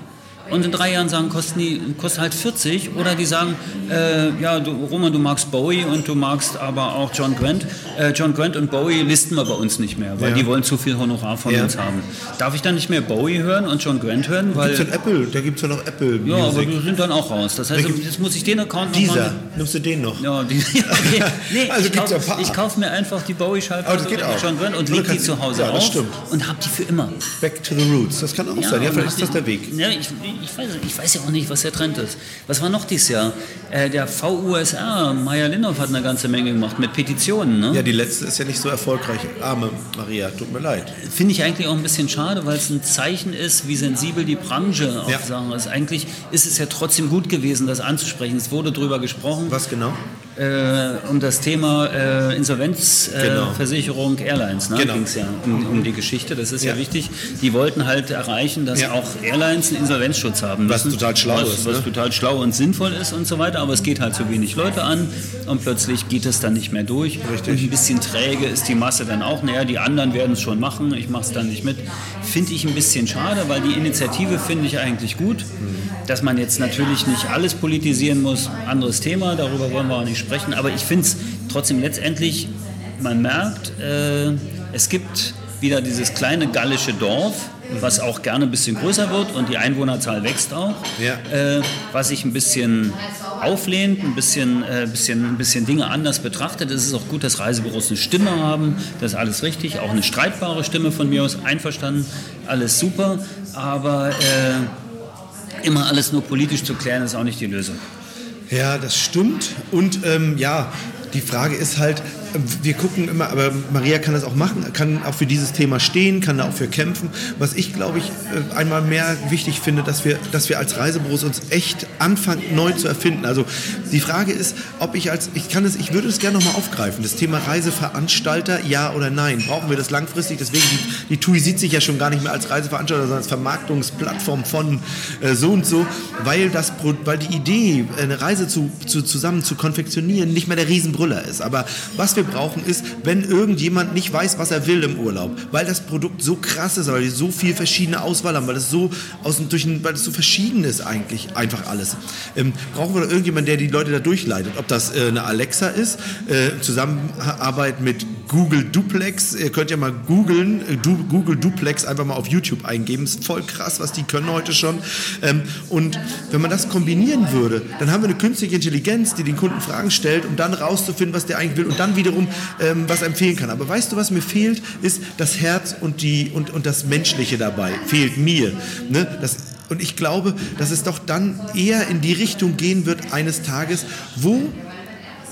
und in drei Jahren sagen, kosten die kosten halt 40 oder die sagen, äh, ja, du, Roman, du magst Bowie und du magst aber auch John Grant. Äh, John Grant und Bowie listen wir bei uns nicht mehr, weil Ja. die wollen zu viel Honorar von Ja. uns haben. Darf ich dann nicht mehr Bowie hören und John Grant hören? Weil, Gibt's Apple, da gibt es ja noch Apple ja, aber Music. die sind dann auch raus. Das heißt, Welche- jetzt muss ich den Account Dieser, nochmal... nimmst du den noch? Ja, die, okay. nee, Also ich gibt's ja ein kaufe kauf mir einfach die Bowie-Schallplatte auch. John Grant und Oder leg die zu Hause ja, auf und hab die für immer. Back to the Roots, das kann auch sein. Ja, vielleicht ist das der Weg. Ja, ich, ich, weiß, ich weiß ja auch nicht, was der Trend ist. Was war noch dieses Jahr? Äh, der VUSR, Maya Linhoff hat eine ganze Menge gemacht mit Petitionen. Ne? Ja, die letzte ist ja nicht so erfolgreich. Arme Maria, tut mir leid. Finde ich eigentlich auch ein bisschen schade, weil es ein Zeichen ist, wie sensibel die Branche auf Ja. Sachen ist. Eigentlich ist es ja trotzdem gut gewesen, das anzusprechen. Es wurde drüber gesprochen. Was genau? Äh, um das Thema äh, Insolvenzversicherung Genau. Airlines. Ne? Genau. Ging es ja um, um die Geschichte. Das ist ja. Ja. wichtig. Die wollten halt erreichen, dass Ja. auch Airlines einen Insolvenzschutz haben Was müssen. total schlau was, ist, Was ne? total schlau und sinnvoll ist und so weiter. Aber es geht halt zu wenig Leute an und plötzlich geht es dann nicht mehr durch. Richtig. Und ein bisschen träge ist die Masse dann auch. Naja, die anderen werden es schon machen. Ich mache es dann nicht mit. Finde ich ein bisschen schade, weil die Initiative finde ich eigentlich gut. Dass man jetzt natürlich nicht alles politisieren muss, anderes Thema, darüber wollen wir auch nicht sprechen. Aber ich finde es trotzdem letztendlich, man merkt, äh, es gibt wieder dieses kleine gallische Dorf, was auch gerne ein bisschen größer wird und die Einwohnerzahl wächst auch, Ja. äh, was sich ein bisschen auflehnt, ein bisschen, äh, bisschen, ein bisschen Dinge anders betrachtet. Es ist auch gut, dass Reisebüros eine Stimme haben, das ist alles richtig, auch eine streitbare Stimme von mir aus, einverstanden, alles super, aber äh, immer alles nur politisch zu klären, ist auch nicht die Lösung. Ja, das stimmt. Und ähm, ja, die Frage ist halt, wir gucken immer, aber Maria kann das auch machen, kann auch für dieses Thema stehen, kann da auch für kämpfen. Was ich, glaube ich, äh, einmal mehr wichtig finde, dass wir, dass wir als Reisebüros uns echt anfangen, neu zu erfinden. Also die Frage ist, ob ich als, ich kann es, ich würde es gerne nochmal aufgreifen, das Thema Reiseveranstalter, ja oder nein. Brauchen wir das langfristig? Deswegen, die, die TUI sieht sich ja schon gar nicht mehr als Reiseveranstalter, sondern als Vermarktungsplattform von äh, so und so, weil, das, weil die Idee, eine Reise zu, zu, zusammen zu konfektionieren, nicht mehr der Riesenbrüller ist. Aber was wir brauchen ist, wenn irgendjemand nicht weiß, was er will im Urlaub, weil das Produkt so krass ist, weil wir so viel verschiedene Auswahl haben, weil es so aus dem, durch, weil es so verschieden ist eigentlich einfach alles. Ähm, brauchen wir da irgendjemanden, der die Leute da durchleitet? Ob das äh, eine Alexa ist, äh, Zusammenarbeit mit Google Duplex, ihr könnt ja mal googeln, äh, du, Google Duplex einfach mal auf YouTube eingeben, ist voll krass, was die können heute schon. Ähm, und wenn man das kombinieren würde, dann haben wir eine künstliche Intelligenz, die den Kunden Fragen stellt, um dann rauszufinden, was der eigentlich will und dann wiederum ähm, was empfehlen kann. Aber weißt du, was mir fehlt, ist das Herz und, die, und, und das Menschliche dabei. Fehlt mir. Ne? Das, und ich glaube, dass es doch dann eher in die Richtung gehen wird eines Tages, wo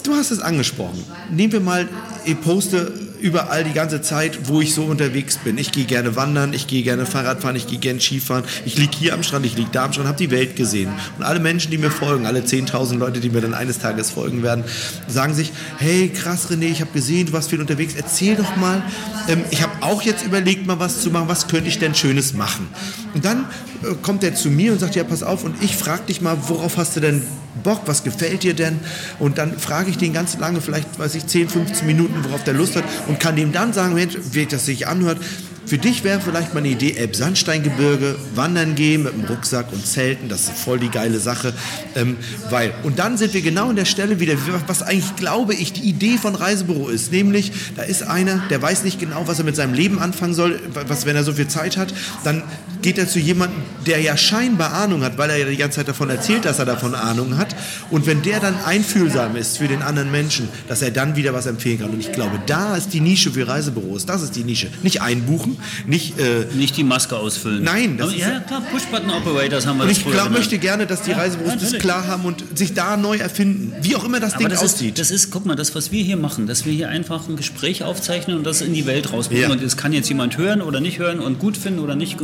Du hast es angesprochen. Nehmen wir mal, ich poste überall die ganze Zeit, wo ich so unterwegs bin. Ich gehe gerne wandern, ich gehe gerne Fahrrad fahren, ich gehe gerne Skifahren. Ich liege hier am Strand, ich liege da am Strand, habe die Welt gesehen. Und alle Menschen, die mir folgen, alle 10.000 Leute, die mir dann eines Tages folgen werden, sagen sich, hey krass René, ich habe gesehen, du warst viel unterwegs, erzähl doch mal. Ähm, ich habe auch jetzt überlegt, mal was zu machen, was könnte ich denn Schönes machen? Und dann äh, kommt er zu mir und sagt, ja pass auf und ich frage dich mal, worauf hast du denn Bock, was gefällt dir denn? Und dann frage ich den ganz lange, vielleicht weiß ich 10, 15 Minuten, worauf der Lust hat und kann dem dann sagen, Mensch, wie das sich anhört, für dich wäre vielleicht mal eine Idee, Elbsandsteingebirge, wandern gehen mit dem Rucksack und Zelten, das ist voll die geile Sache. Ähm, weil, und dann sind wir genau an der Stelle wieder, was eigentlich, glaube ich, die Idee von Reisebüro ist. Nämlich, da ist einer, der weiß nicht genau, was er mit seinem Leben anfangen soll, was, wenn er so viel Zeit hat, dann geht er zu jemandem, der ja scheinbar Ahnung hat, weil er ja die ganze Zeit davon erzählt, dass er davon Ahnung hat. Und wenn der dann einfühlsam ist für den anderen Menschen, dass er dann wieder was empfehlen kann. Und ich glaube, da ist die Nische für Reisebüros. Das ist die Nische. Nicht einbuchen, nicht. Äh, Nicht die Maske ausfüllen. Nein, das Aber, ist- ja, klar, Push-Button-Operators haben wir und das ich glaub, möchte gerne, dass die Ja, Reisebüros das natürlich. klar haben und sich da neu erfinden. Wie auch immer das Aber Ding das ist, aussieht. das ist, guck mal, das, was wir hier machen, dass wir hier einfach ein Gespräch aufzeichnen und das in die Welt rausbringen. Ja. Und das kann jetzt jemand hören oder nicht hören und gut finden oder nicht.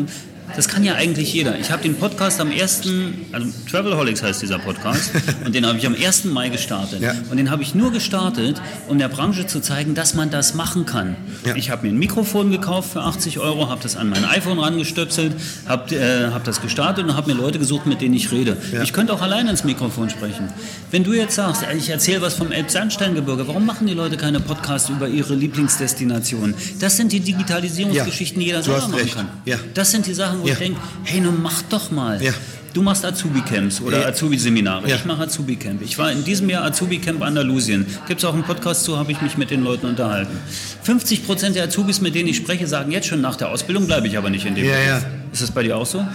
Das kann ja eigentlich jeder. Ich habe den Podcast am 1., also Travelholics heißt dieser Podcast, und den habe ich am 1. Mai gestartet. Ja. Und den habe ich nur gestartet, um der Branche zu zeigen, dass man das machen kann. Ja. Ich habe mir ein Mikrofon gekauft für 80 Euro, habe das an mein iPhone rangestöpselt, habe äh, hab das gestartet und habe mir Leute gesucht, mit denen ich rede. Ja. Ich könnte auch alleine ins Mikrofon sprechen. Wenn du jetzt sagst, ich erzähle was vom Elbsandsteingebirge, warum machen die Leute keine Podcasts über ihre Lieblingsdestinationen? Das sind die Digitalisierungsgeschichten, die jeder selber machen recht. kann. Ja. Das sind die Sachen, wo Ja. ich denke, hey, nun mach doch mal. Ja. Du machst Azubi-Camps oder Ja. Azubi-Seminare. Ich mache Azubi-Camp. Ich war in diesem Jahr Azubi-Camp Andalusien. Gibt es auch einen Podcast zu, habe ich mich mit den Leuten unterhalten. 50 Prozent der Azubis, mit denen ich spreche, sagen jetzt schon nach der Ausbildung bleibe ich aber nicht in dem Beruf. Ist das bei dir auch so?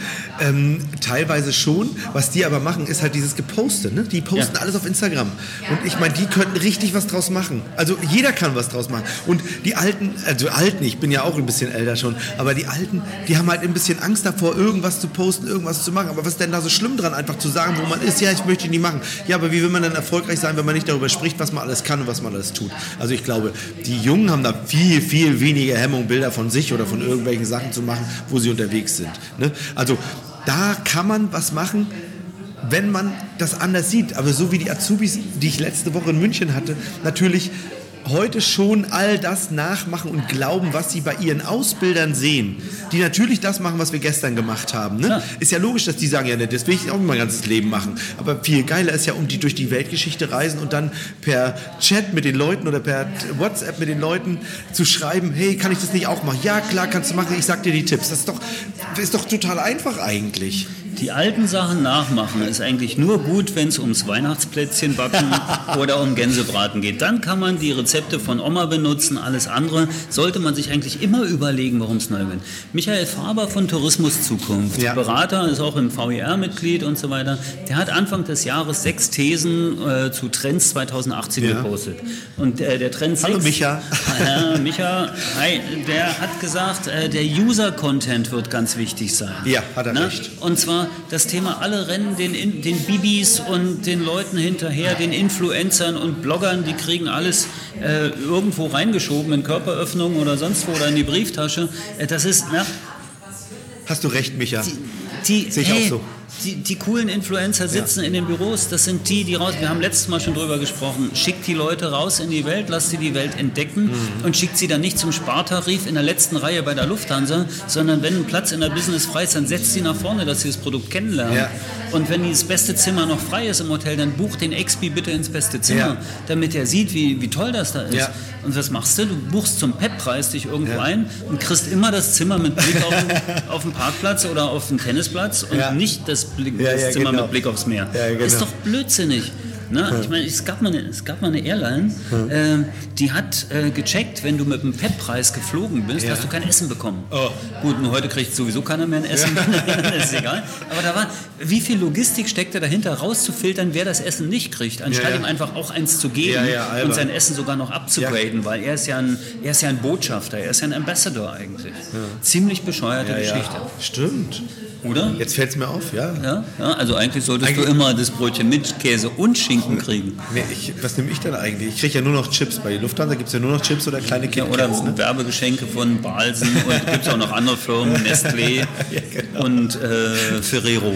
Ähm, teilweise schon. Was die aber machen, ist halt dieses Geposte. Ne? Die posten Ja. alles auf Instagram. Und ich meine, die könnten richtig was draus machen. Also jeder kann was draus machen. Und die Alten, also Alten, ich bin ja auch ein bisschen älter schon, aber die Alten, die haben halt ein bisschen Angst davor, irgendwas zu posten, irgendwas zu machen. Aber was ist denn da so schlimm dran, einfach zu sagen, wo man ist? Ja, ich möchte nie machen. Ja, aber wie will man dann erfolgreich sein, wenn man nicht darüber spricht, was man alles kann und was man alles tut? Also ich glaube, die Jungen haben da viel, viel weniger Hemmung, Bilder von sich oder von irgendwelchen Sachen zu machen, wo sie unterwegs sind. Ne? Also da kann man was machen, wenn man das anders sieht. Aber so wie die Azubis, die ich letzte Woche in München hatte, natürlich heute schon all das nachmachen und glauben, was sie bei ihren Ausbildern sehen, die natürlich das machen, was wir gestern gemacht haben. Ne? Ja. Ist ja logisch, dass die sagen, ja, ne, das will ich auch mein ganzes Leben machen. Aber viel geiler ist ja, um die durch die Weltgeschichte reisen und dann per Chat mit den Leuten oder per WhatsApp mit den Leuten zu schreiben, hey, kann ich das nicht auch machen? Ja, klar, kannst du machen, ich sag dir die Tipps. Das ist doch, das ist doch total einfach eigentlich. Die alten Sachen nachmachen ist eigentlich nur gut, wenn es ums Weihnachtsplätzchen backen oder um Gänsebraten geht. Dann kann man die Rezepte von Oma benutzen. Alles andere sollte man sich eigentlich immer überlegen, warum es neu wird. Michael Faber von Tourismus Zukunft, Ja. Berater, ist auch im VER-Mitglied und so weiter. Der hat Anfang des Jahres sechs Thesen äh, zu Trends 2018 Ja. gepostet. Und äh, der Trend Hallo, 6, Micha. Ja, Micha, hi, der hat gesagt, äh, der User-Content wird ganz wichtig sein. Ja, hat er Ne? recht. Und zwar das Thema, alle rennen den, den Bibis und den Leuten hinterher, den Influencern und Bloggern, die kriegen alles äh, irgendwo reingeschoben in Körperöffnungen oder sonst wo oder in die Brieftasche. Äh, das ist, na, Hast du recht, Micha. die, Sehe ich hey, auch so. Die, die coolen Influencer sitzen in den Büros, das sind die, die raus. Wir haben letztes Mal schon drüber gesprochen. Schickt die Leute raus in die Welt, lasst sie die Welt entdecken Mhm. und schickt sie dann nicht zum Spartarif in der letzten Reihe bei der Lufthansa, sondern wenn ein Platz in der Business frei ist, dann setzt sie nach vorne, dass sie das Produkt kennenlernen. Ja. Und wenn das beste Zimmer noch frei ist im Hotel, dann bucht den Expi bitte ins beste Zimmer, Ja. damit er sieht, wie, wie toll das da ist. Ja. Und was machst du? Du buchst zum PEP-Preis dich irgendwo Ja. ein und kriegst immer das Zimmer mit Blick auf den, auf den Parkplatz oder auf den Tennisplatz und Ja. nicht das, Blick, Ja, das ja, Zimmer genau. mit Blick aufs Meer. Ja, genau. Ist doch blödsinnig. Ne? Ich meine, es gab mal eine, es gab mal eine Airline, äh, die hat äh, gecheckt, wenn du mit dem PEP-Preis geflogen bist, Ja. hast du kein Essen bekommen. Oh. Gut, nur heute kriegt sowieso keiner mehr ein Essen, ist egal. Aber da war, wie viel Logistik steckte dahinter, rauszufiltern, wer das Essen nicht kriegt, anstatt Ja, ja. ihm einfach auch eins zu geben Ja, ja, und sein Essen sogar noch abzugraden, weil er ist, ja ein, er ist ja ein Botschafter, er ist ja ein Ambassador eigentlich. Ziemlich bescheuerte Ja, Geschichte, ja. Stimmt. oder? Jetzt fällt es mir auf, ja. Ja, ja, also eigentlich solltest Eigentlich- du immer das Brötchen mit Käse und Schinken kriegen. Nee, ich, was nehme ich denn eigentlich? Ich kriege ja nur noch Chips. Bei Lufthansa gibt es ja nur noch Chips oder kleine Ja, oder. Ne? Werbegeschenke von Balsen und gibt es auch noch andere Firmen, Nestlé genau. und äh, Ferrero.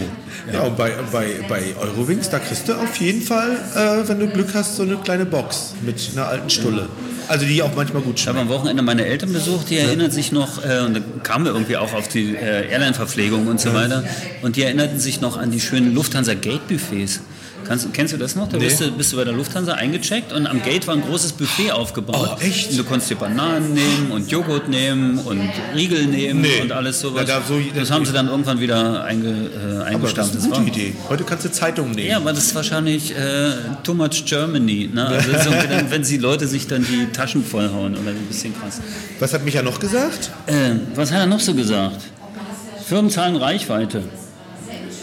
Ja, und bei, bei, bei Eurowings, da kriegst du auf jeden Fall, äh, wenn du Glück hast, so eine kleine Box mit einer alten Stulle. Also die auch manchmal gut Ich habe schmeckt. am Wochenende meine Eltern besucht, die erinnern sich noch, äh, und da kamen wir irgendwie auch auf die äh, Airline-Verpflegung und so weiter, und die erinnerten sich noch an die schönen Lufthansa Gate-Buffets. Kannst, kennst du das noch? Da bist, du, bist du bei der Lufthansa eingecheckt und am Gate war ein großes Buffet aufgebaut. Oh, echt? Und du konntest dir Bananen nehmen und Joghurt nehmen und Riegel nehmen Nee. und alles sowas. Ja, da so- das haben sie dann irgendwann wieder einge, äh, Aber das eingestampft. ist eine Das gute Idee. Heute kannst du Zeitungen nehmen. ja, aber das ist wahrscheinlich äh, too much Germany. Ne? Also so, wenn, wenn die Leute sich dann die Taschen vollhauen oder ein bisschen krass. Was hat Micha noch gesagt? Äh, was hat er noch so gesagt? Firmen zahlen Reichweite.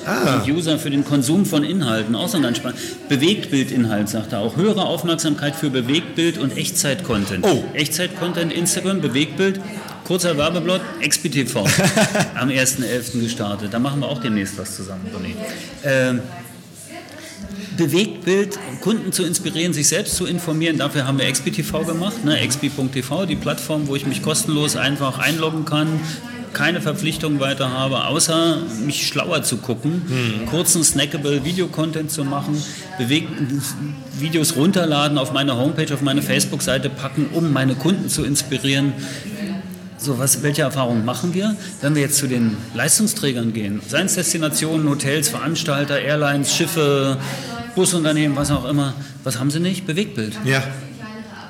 Ah, Die User für den Konsum von Inhalten, auch so ganz spannend. Bewegtbildinhalt, sagt er auch. Höhere Aufmerksamkeit für Bewegtbild und Echtzeit-Content. Oh. Echtzeit-Content, Instagram, Bewegtbild, kurzer Werbeblog, XPTV. am 1.11. gestartet. Da machen wir auch demnächst was zusammen, René. Ähm, Bewegtbild, Kunden zu inspirieren, sich selbst zu informieren. Dafür haben wir XPTV gemacht, ne? xp.tv, die Plattform, wo ich mich kostenlos einfach einloggen kann, keine Verpflichtung weiter habe, außer mich schlauer zu gucken, kurzen snackable Video-Content zu machen, Videos runterladen, auf meine Homepage, auf meine Facebook-Seite packen, um meine Kunden zu inspirieren. So, was, welche Erfahrungen machen wir, wenn wir jetzt zu den Leistungsträgern gehen? Seien es Destinationen, Hotels, Veranstalter, Airlines, Schiffe, Busunternehmen, was auch immer. Was haben sie nicht? Bewegtbild. ja.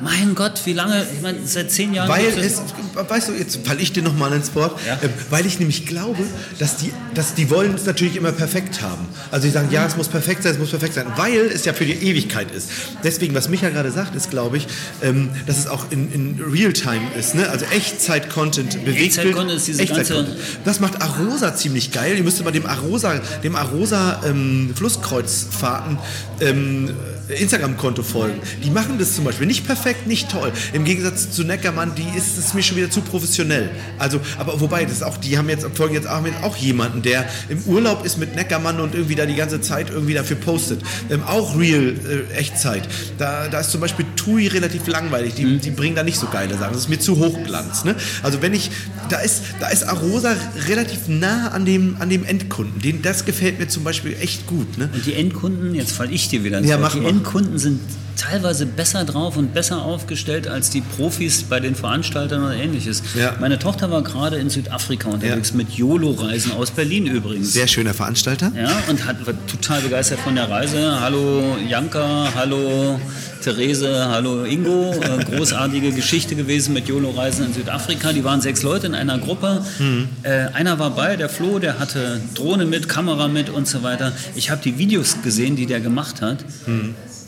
Mein Gott, wie lange? Ich meine, seit zehn Jahren. Weil es, weißt du, jetzt falle ich dir nochmal ins Wort, Ja. äh, weil ich nämlich glaube, dass die, dass die wollen es natürlich immer perfekt haben. Also die sagen, ja, es muss perfekt sein, es muss perfekt sein, weil es ja für die Ewigkeit ist. Deswegen, was Micha gerade sagt, ist, glaube ich, ähm, dass es auch in, in Realtime ist, ne? also Echtzeit-Content, bewegt Echtzeit-Content ist diese ganze- Das macht Arosa ziemlich geil. Ihr müsst mal dem Arosa, dem Arosa ähm, Flusskreuzfahrten ähm, Instagram-Konto folgen. Die machen das zum Beispiel nicht perfekt, nicht toll. Im Gegensatz zu Neckermann, die ist es mir schon wieder zu professionell. Also, aber wobei, das auch, die haben jetzt folgen jetzt auch, mit auch jemanden, der im Urlaub ist mit Neckermann und irgendwie da die ganze Zeit irgendwie dafür postet. Ähm, auch Real äh, Echtzeit. Da, da ist zum Beispiel Tui relativ langweilig. Die, die bringen da nicht so geile Sachen. Das ist mir zu Hochglanz. Ne? Also wenn ich, da ist, da ist Arosa relativ nah an dem, an dem Endkunden. Den, das gefällt mir zum Beispiel echt gut. Ne? Und die Endkunden, jetzt falle ich dir wieder ins Ja, mach die mal. Endkunden sind teilweise besser drauf und besser aufgestellt als die Profis bei den Veranstaltern oder ähnliches. Ja. Meine Tochter war gerade in Südafrika unterwegs Ja. mit YOLO-Reisen aus Berlin übrigens. Sehr schöner Veranstalter. Ja, und hat, war total begeistert von der Reise. Hallo Janka, hallo Therese, hallo Ingo. Äh, großartige Geschichte gewesen mit YOLO-Reisen in Südafrika. Die waren sechs Leute in einer Gruppe. Äh, einer war bei, der Flo, der hatte Drohne mit, Kamera mit und so weiter. Ich habe die Videos gesehen, die der gemacht hat.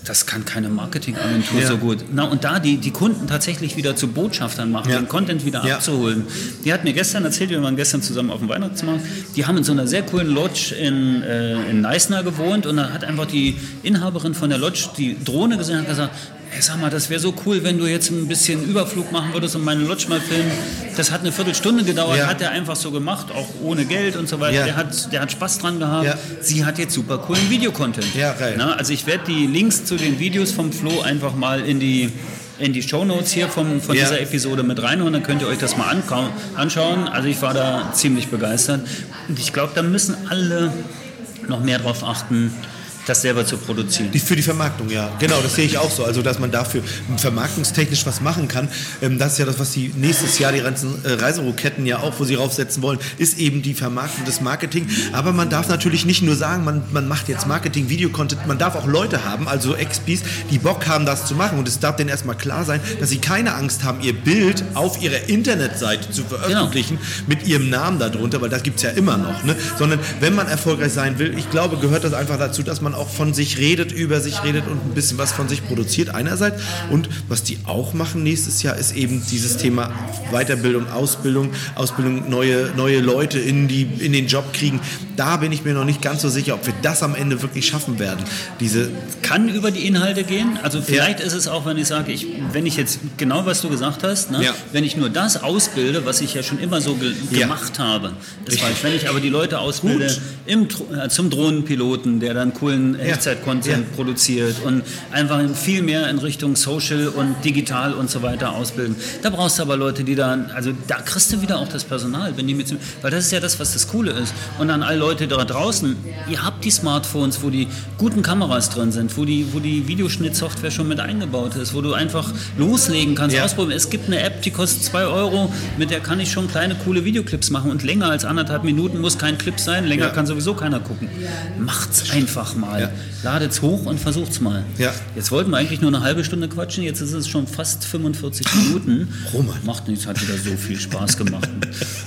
Das kann keine Marketingagentur Ja. so gut. Na, und da die, die Kunden tatsächlich wieder zu Botschaftern machen, Ja. den Content wieder Ja. abzuholen. Die hat mir gestern erzählt, wir waren gestern zusammen auf dem Weihnachtsmarkt, die haben in so einer sehr coolen Lodge in, äh, in Neisner gewohnt und dann hat einfach die Inhaberin von der Lodge die Drohne gesehen und hat gesagt, hey, sag mal, das wäre so cool, wenn du jetzt ein bisschen Überflug machen würdest und meine Lodge mal filmen. Das hat eine Viertelstunde gedauert, Ja. hat er einfach so gemacht, auch ohne Geld und so weiter. Ja. Der, hat, der hat Spaß dran gehabt. Ja. Sie hat jetzt super coolen Videocontent. Ja, geil. Na, also ich werde die Links zu den Videos vom Flo einfach mal in die in die Shownotes hier vom, von Ja. dieser Episode mit reinholen, dann könnt ihr euch das mal anschauen. Also ich war da ziemlich begeistert. Und ich glaube, da müssen alle noch mehr darauf achten, das selber zu produzieren. Die, für die Vermarktung, ja. Genau, das sehe ich auch so. Also, dass man dafür vermarktungstechnisch was machen kann. Ähm, das ist ja das, was die nächstes Jahr die ganzen äh, Reiseroketten ja auch, wo sie raufsetzen wollen, ist eben die Vermarktung des Marketing. Aber man darf natürlich nicht nur sagen, man, man macht jetzt Marketing, Videocontent. Man darf auch Leute haben, also XPs, die Bock haben, das zu machen. Und es darf denen erstmal klar sein, dass sie keine Angst haben, ihr Bild auf ihrer Internetseite zu veröffentlichen mit ihrem Namen darunter, weil das gibt es ja immer noch. Ne? Sondern wenn man erfolgreich sein will, ich glaube, gehört das einfach dazu, dass man auch von sich redet, über sich redet und ein bisschen was von sich produziert einerseits. Und was die auch machen nächstes Jahr, ist eben dieses Thema Weiterbildung, Ausbildung, Ausbildung, neue, neue Leute in, die, in den Job kriegen. Da bin ich mir noch nicht ganz so sicher, ob wir das am Ende wirklich schaffen werden. Diese Kann über die Inhalte gehen. Also vielleicht ist es auch, wenn ich sage, ich, wenn ich jetzt genau was du gesagt hast, ne, Ja. wenn ich nur das ausbilde, was ich ja schon immer so ge Ja. gemacht habe, ist Richtig. Wenn ich aber die Leute ausbilde im, äh, zum Drohnenpiloten, der dann coolen Echtzeit-Content Ja. produziert und einfach viel mehr in Richtung Social und digital und so weiter ausbilden. Da brauchst du aber Leute, die dann, also da kriegst du wieder auch das Personal, wenn die mit, weil das ist ja das, was das Coole ist. Und an alle Leute da draußen, ihr habt die Smartphones, wo die guten Kameras drin sind, wo die, wo die Videoschnittsoftware schon mit eingebaut ist, wo du einfach loslegen kannst, Ja. ausprobieren. Es gibt eine App, die kostet 2 Euro, mit der kann ich schon kleine, coole Videoclips machen und länger als anderthalb Minuten muss kein Clip sein, länger Ja. kann sowieso keiner gucken. Macht's einfach mal. Ja. Ladet's hoch und versucht's mal. Ja. Jetzt wollten wir eigentlich nur eine halbe Stunde quatschen, jetzt ist es schon fast 45 Minuten. Roman. Macht nichts, hat wieder so viel Spaß gemacht.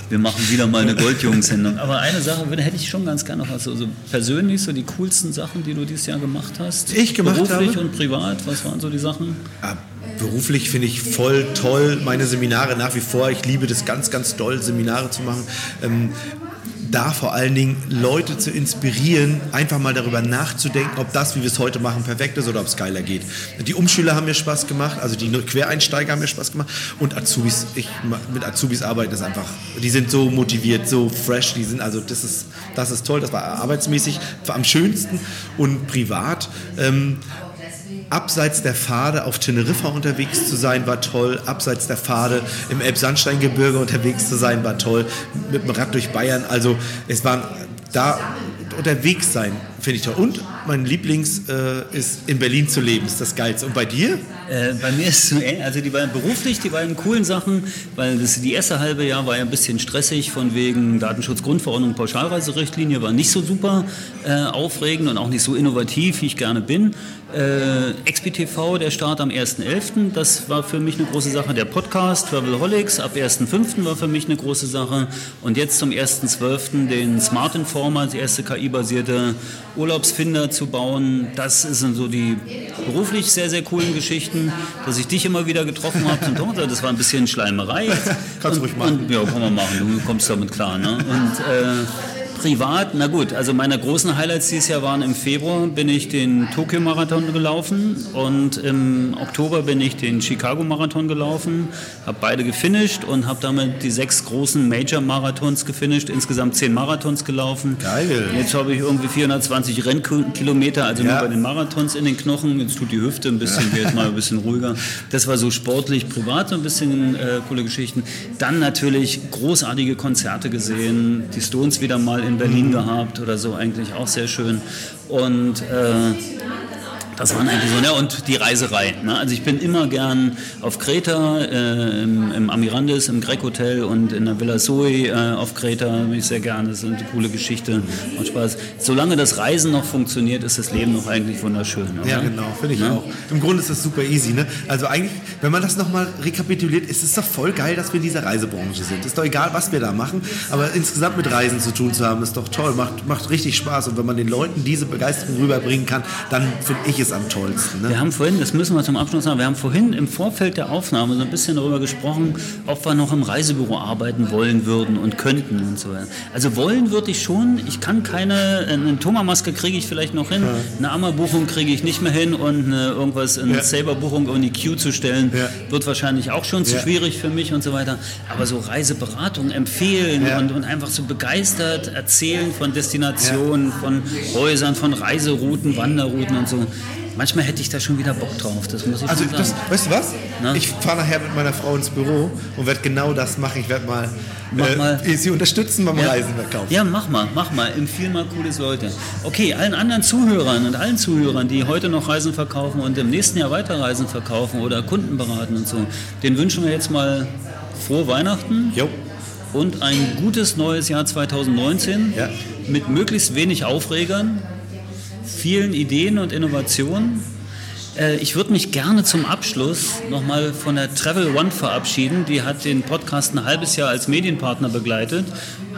Wir machen wieder mal eine Goldjungs-Sendung. Aber eine Sache würde, hätte ich schon ganz gerne noch, also so persönlich so die coolsten Sachen, die du dieses Jahr gemacht hast. Ich gemacht Beruflich habe? und privat, was waren so die Sachen? Ja, beruflich finde ich voll toll meine Seminare nach wie vor. Ich liebe das ganz, ganz doll, Seminare zu machen. Ähm, da vor allen Dingen Leute zu inspirieren, einfach mal darüber nachzudenken, ob das, wie wir es heute machen, perfekt ist oder ob es geiler geht. Die Umschüler haben mir Spaß gemacht, also die Quereinsteiger haben mir Spaß gemacht und Azubis, ich mit Azubis arbeiten ist einfach, die sind so motiviert, so fresh, die sind, also das ist, das ist toll, das war arbeitsmäßig am schönsten und privat. Ähm, abseits der Pfade auf Teneriffa unterwegs zu sein, war toll. Abseits der Pfade im Elbsandsteingebirge unterwegs zu sein, war toll. Mit dem Rad durch Bayern. Also es waren da unterwegs sein finde ich toll. Und mein Lieblings äh, ist in Berlin zu leben, ist das Geilste. Und bei dir? Äh, bei mir ist es so ähnlich. Also die beiden beruflich, die beiden coolen Sachen, weil das die erste halbe Jahr war ja ein bisschen stressig von wegen Datenschutzgrundverordnung, Pauschalreiserichtlinie, war nicht so super äh, aufregend und auch nicht so innovativ, wie ich gerne bin. Äh, XBTV, der Start am 1.11., das war für mich eine große Sache. Der Podcast Travelholics ab 1.5. war für mich eine große Sache. Und jetzt zum 1.12. den Smart Informer, die erste KI-basierte Urlaubsfinder zu bauen. Das sind so die beruflich sehr, sehr coolen Geschichten, dass ich dich immer wieder getroffen habe. das war ein bisschen Schleimerei. Kannst du ruhig machen. Und, ja, kann man machen. Du kommst damit klar. Ne? Und äh, privat, na gut, also meine großen Highlights dieses Jahr waren im Februar bin ich den Tokio-Marathon gelaufen und im Oktober bin ich den Chicago-Marathon gelaufen, habe beide gefinisht und habe damit die sechs großen Major-Marathons gefinisht, insgesamt zehn Marathons gelaufen. Geil. Jetzt habe ich irgendwie 420 Rennkilometer, also ja. nur bei den Marathons in den Knochen. Jetzt tut die Hüfte ein bisschen, wird mal ein bisschen ruhiger. Das war so sportlich, privat so ein bisschen äh, coole Geschichten. Dann natürlich großartige Konzerte gesehen, die Stones wieder mal in Berlin gehabt oder so, eigentlich auch sehr schön. Und äh, das waren eigentlich so, ne? Und die Reiserei. Ne? Also ich bin immer gern auf Kreta, äh, im, im, Amirandis, im Grec Hotel und in der Villa Zoe äh, auf Kreta bin ich sehr gerne. Das ist eine coole Geschichte und Spaß. Solange das Reisen noch funktioniert, ist das Leben noch eigentlich wunderschön. Oder? Ja, genau, finde ich ja? auch. Im Grunde ist das super easy. Ne? Also eigentlich, wenn man das nochmal rekapituliert, ist es doch voll geil, dass wir in dieser Reisebranche sind. Ist doch egal, was wir da machen, aber insgesamt mit Reisen zu tun zu haben, ist doch toll, macht, macht richtig Spaß. Und wenn man den Leuten diese Begeisterung rüberbringen kann, dann finde ich es es am tollsten. Ne? Wir haben vorhin, das müssen wir zum Abschluss sagen, wir haben vorhin im Vorfeld der Aufnahme so ein bisschen darüber gesprochen, ob wir noch im Reisebüro arbeiten wollen würden und könnten und so weiter. Also wollen würde ich schon. Ich kann keine, eine Thoma-Maske kriege ich vielleicht noch hin, ja. eine Ammer-Buchung kriege ich nicht mehr hin und eine, irgendwas, eine ja. Saber-Buchung in die Queue zu stellen, ja. wird wahrscheinlich auch schon zu schwierig für mich und so weiter. Aber so Reiseberatung empfehlen und, und einfach so begeistert erzählen von Destinationen, von Häusern, von Reiserouten, Wanderrouten und so manchmal hätte ich da schon wieder Bock drauf. Das muss ich also, das, weißt du was? Na? Ich fahre nachher mit meiner Frau ins Büro und werde genau das machen. Ich werde mal, äh, mal, sie unterstützen beim ja. Reisen verkaufen. Ja, mach mal, mach mal. Empfehl mal cooles Leute. Okay, allen anderen Zuhörern und allen Zuhörern, die heute noch Reisen verkaufen und im nächsten Jahr weiter Reisen verkaufen oder Kunden beraten und so, den wünschen wir jetzt mal frohe Weihnachten. Jo und ein gutes neues Jahr 2019 ja. mit möglichst wenig Aufregern, vielen Ideen und Innovationen. Äh, ich würde mich gerne zum Abschluss nochmal von der Travel One verabschieden. Die hat den Podcast ein halbes Jahr als Medienpartner begleitet.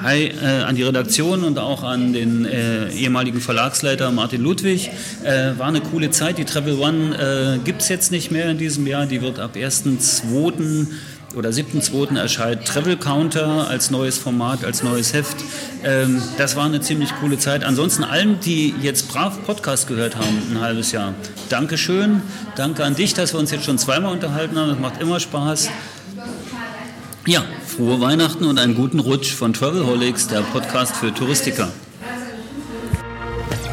Hi äh, an die Redaktion und auch an den äh, ehemaligen Verlagsleiter Martin Ludwig. Äh, war eine coole Zeit. Die Travel One äh, gibt es jetzt nicht mehr in diesem Jahr. Die wird ab 1.2 oder 7.2. erscheint Travel Counter als neues Format, als neues Heft. Ähm, das war eine ziemlich coole Zeit. Ansonsten allen, die jetzt brav Podcast gehört haben, ein halbes Jahr, Dankeschön. Danke an dich, dass wir uns jetzt schon zweimal unterhalten haben. Das macht immer Spaß. Ja, frohe Weihnachten und einen guten Rutsch von Travelholics, der Podcast für Touristiker.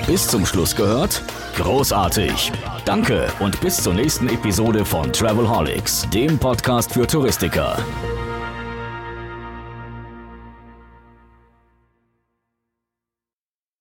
Bis zum Schluss gehört? Großartig! Danke und bis zur nächsten Episode von Travelholics, dem Podcast für Touristiker.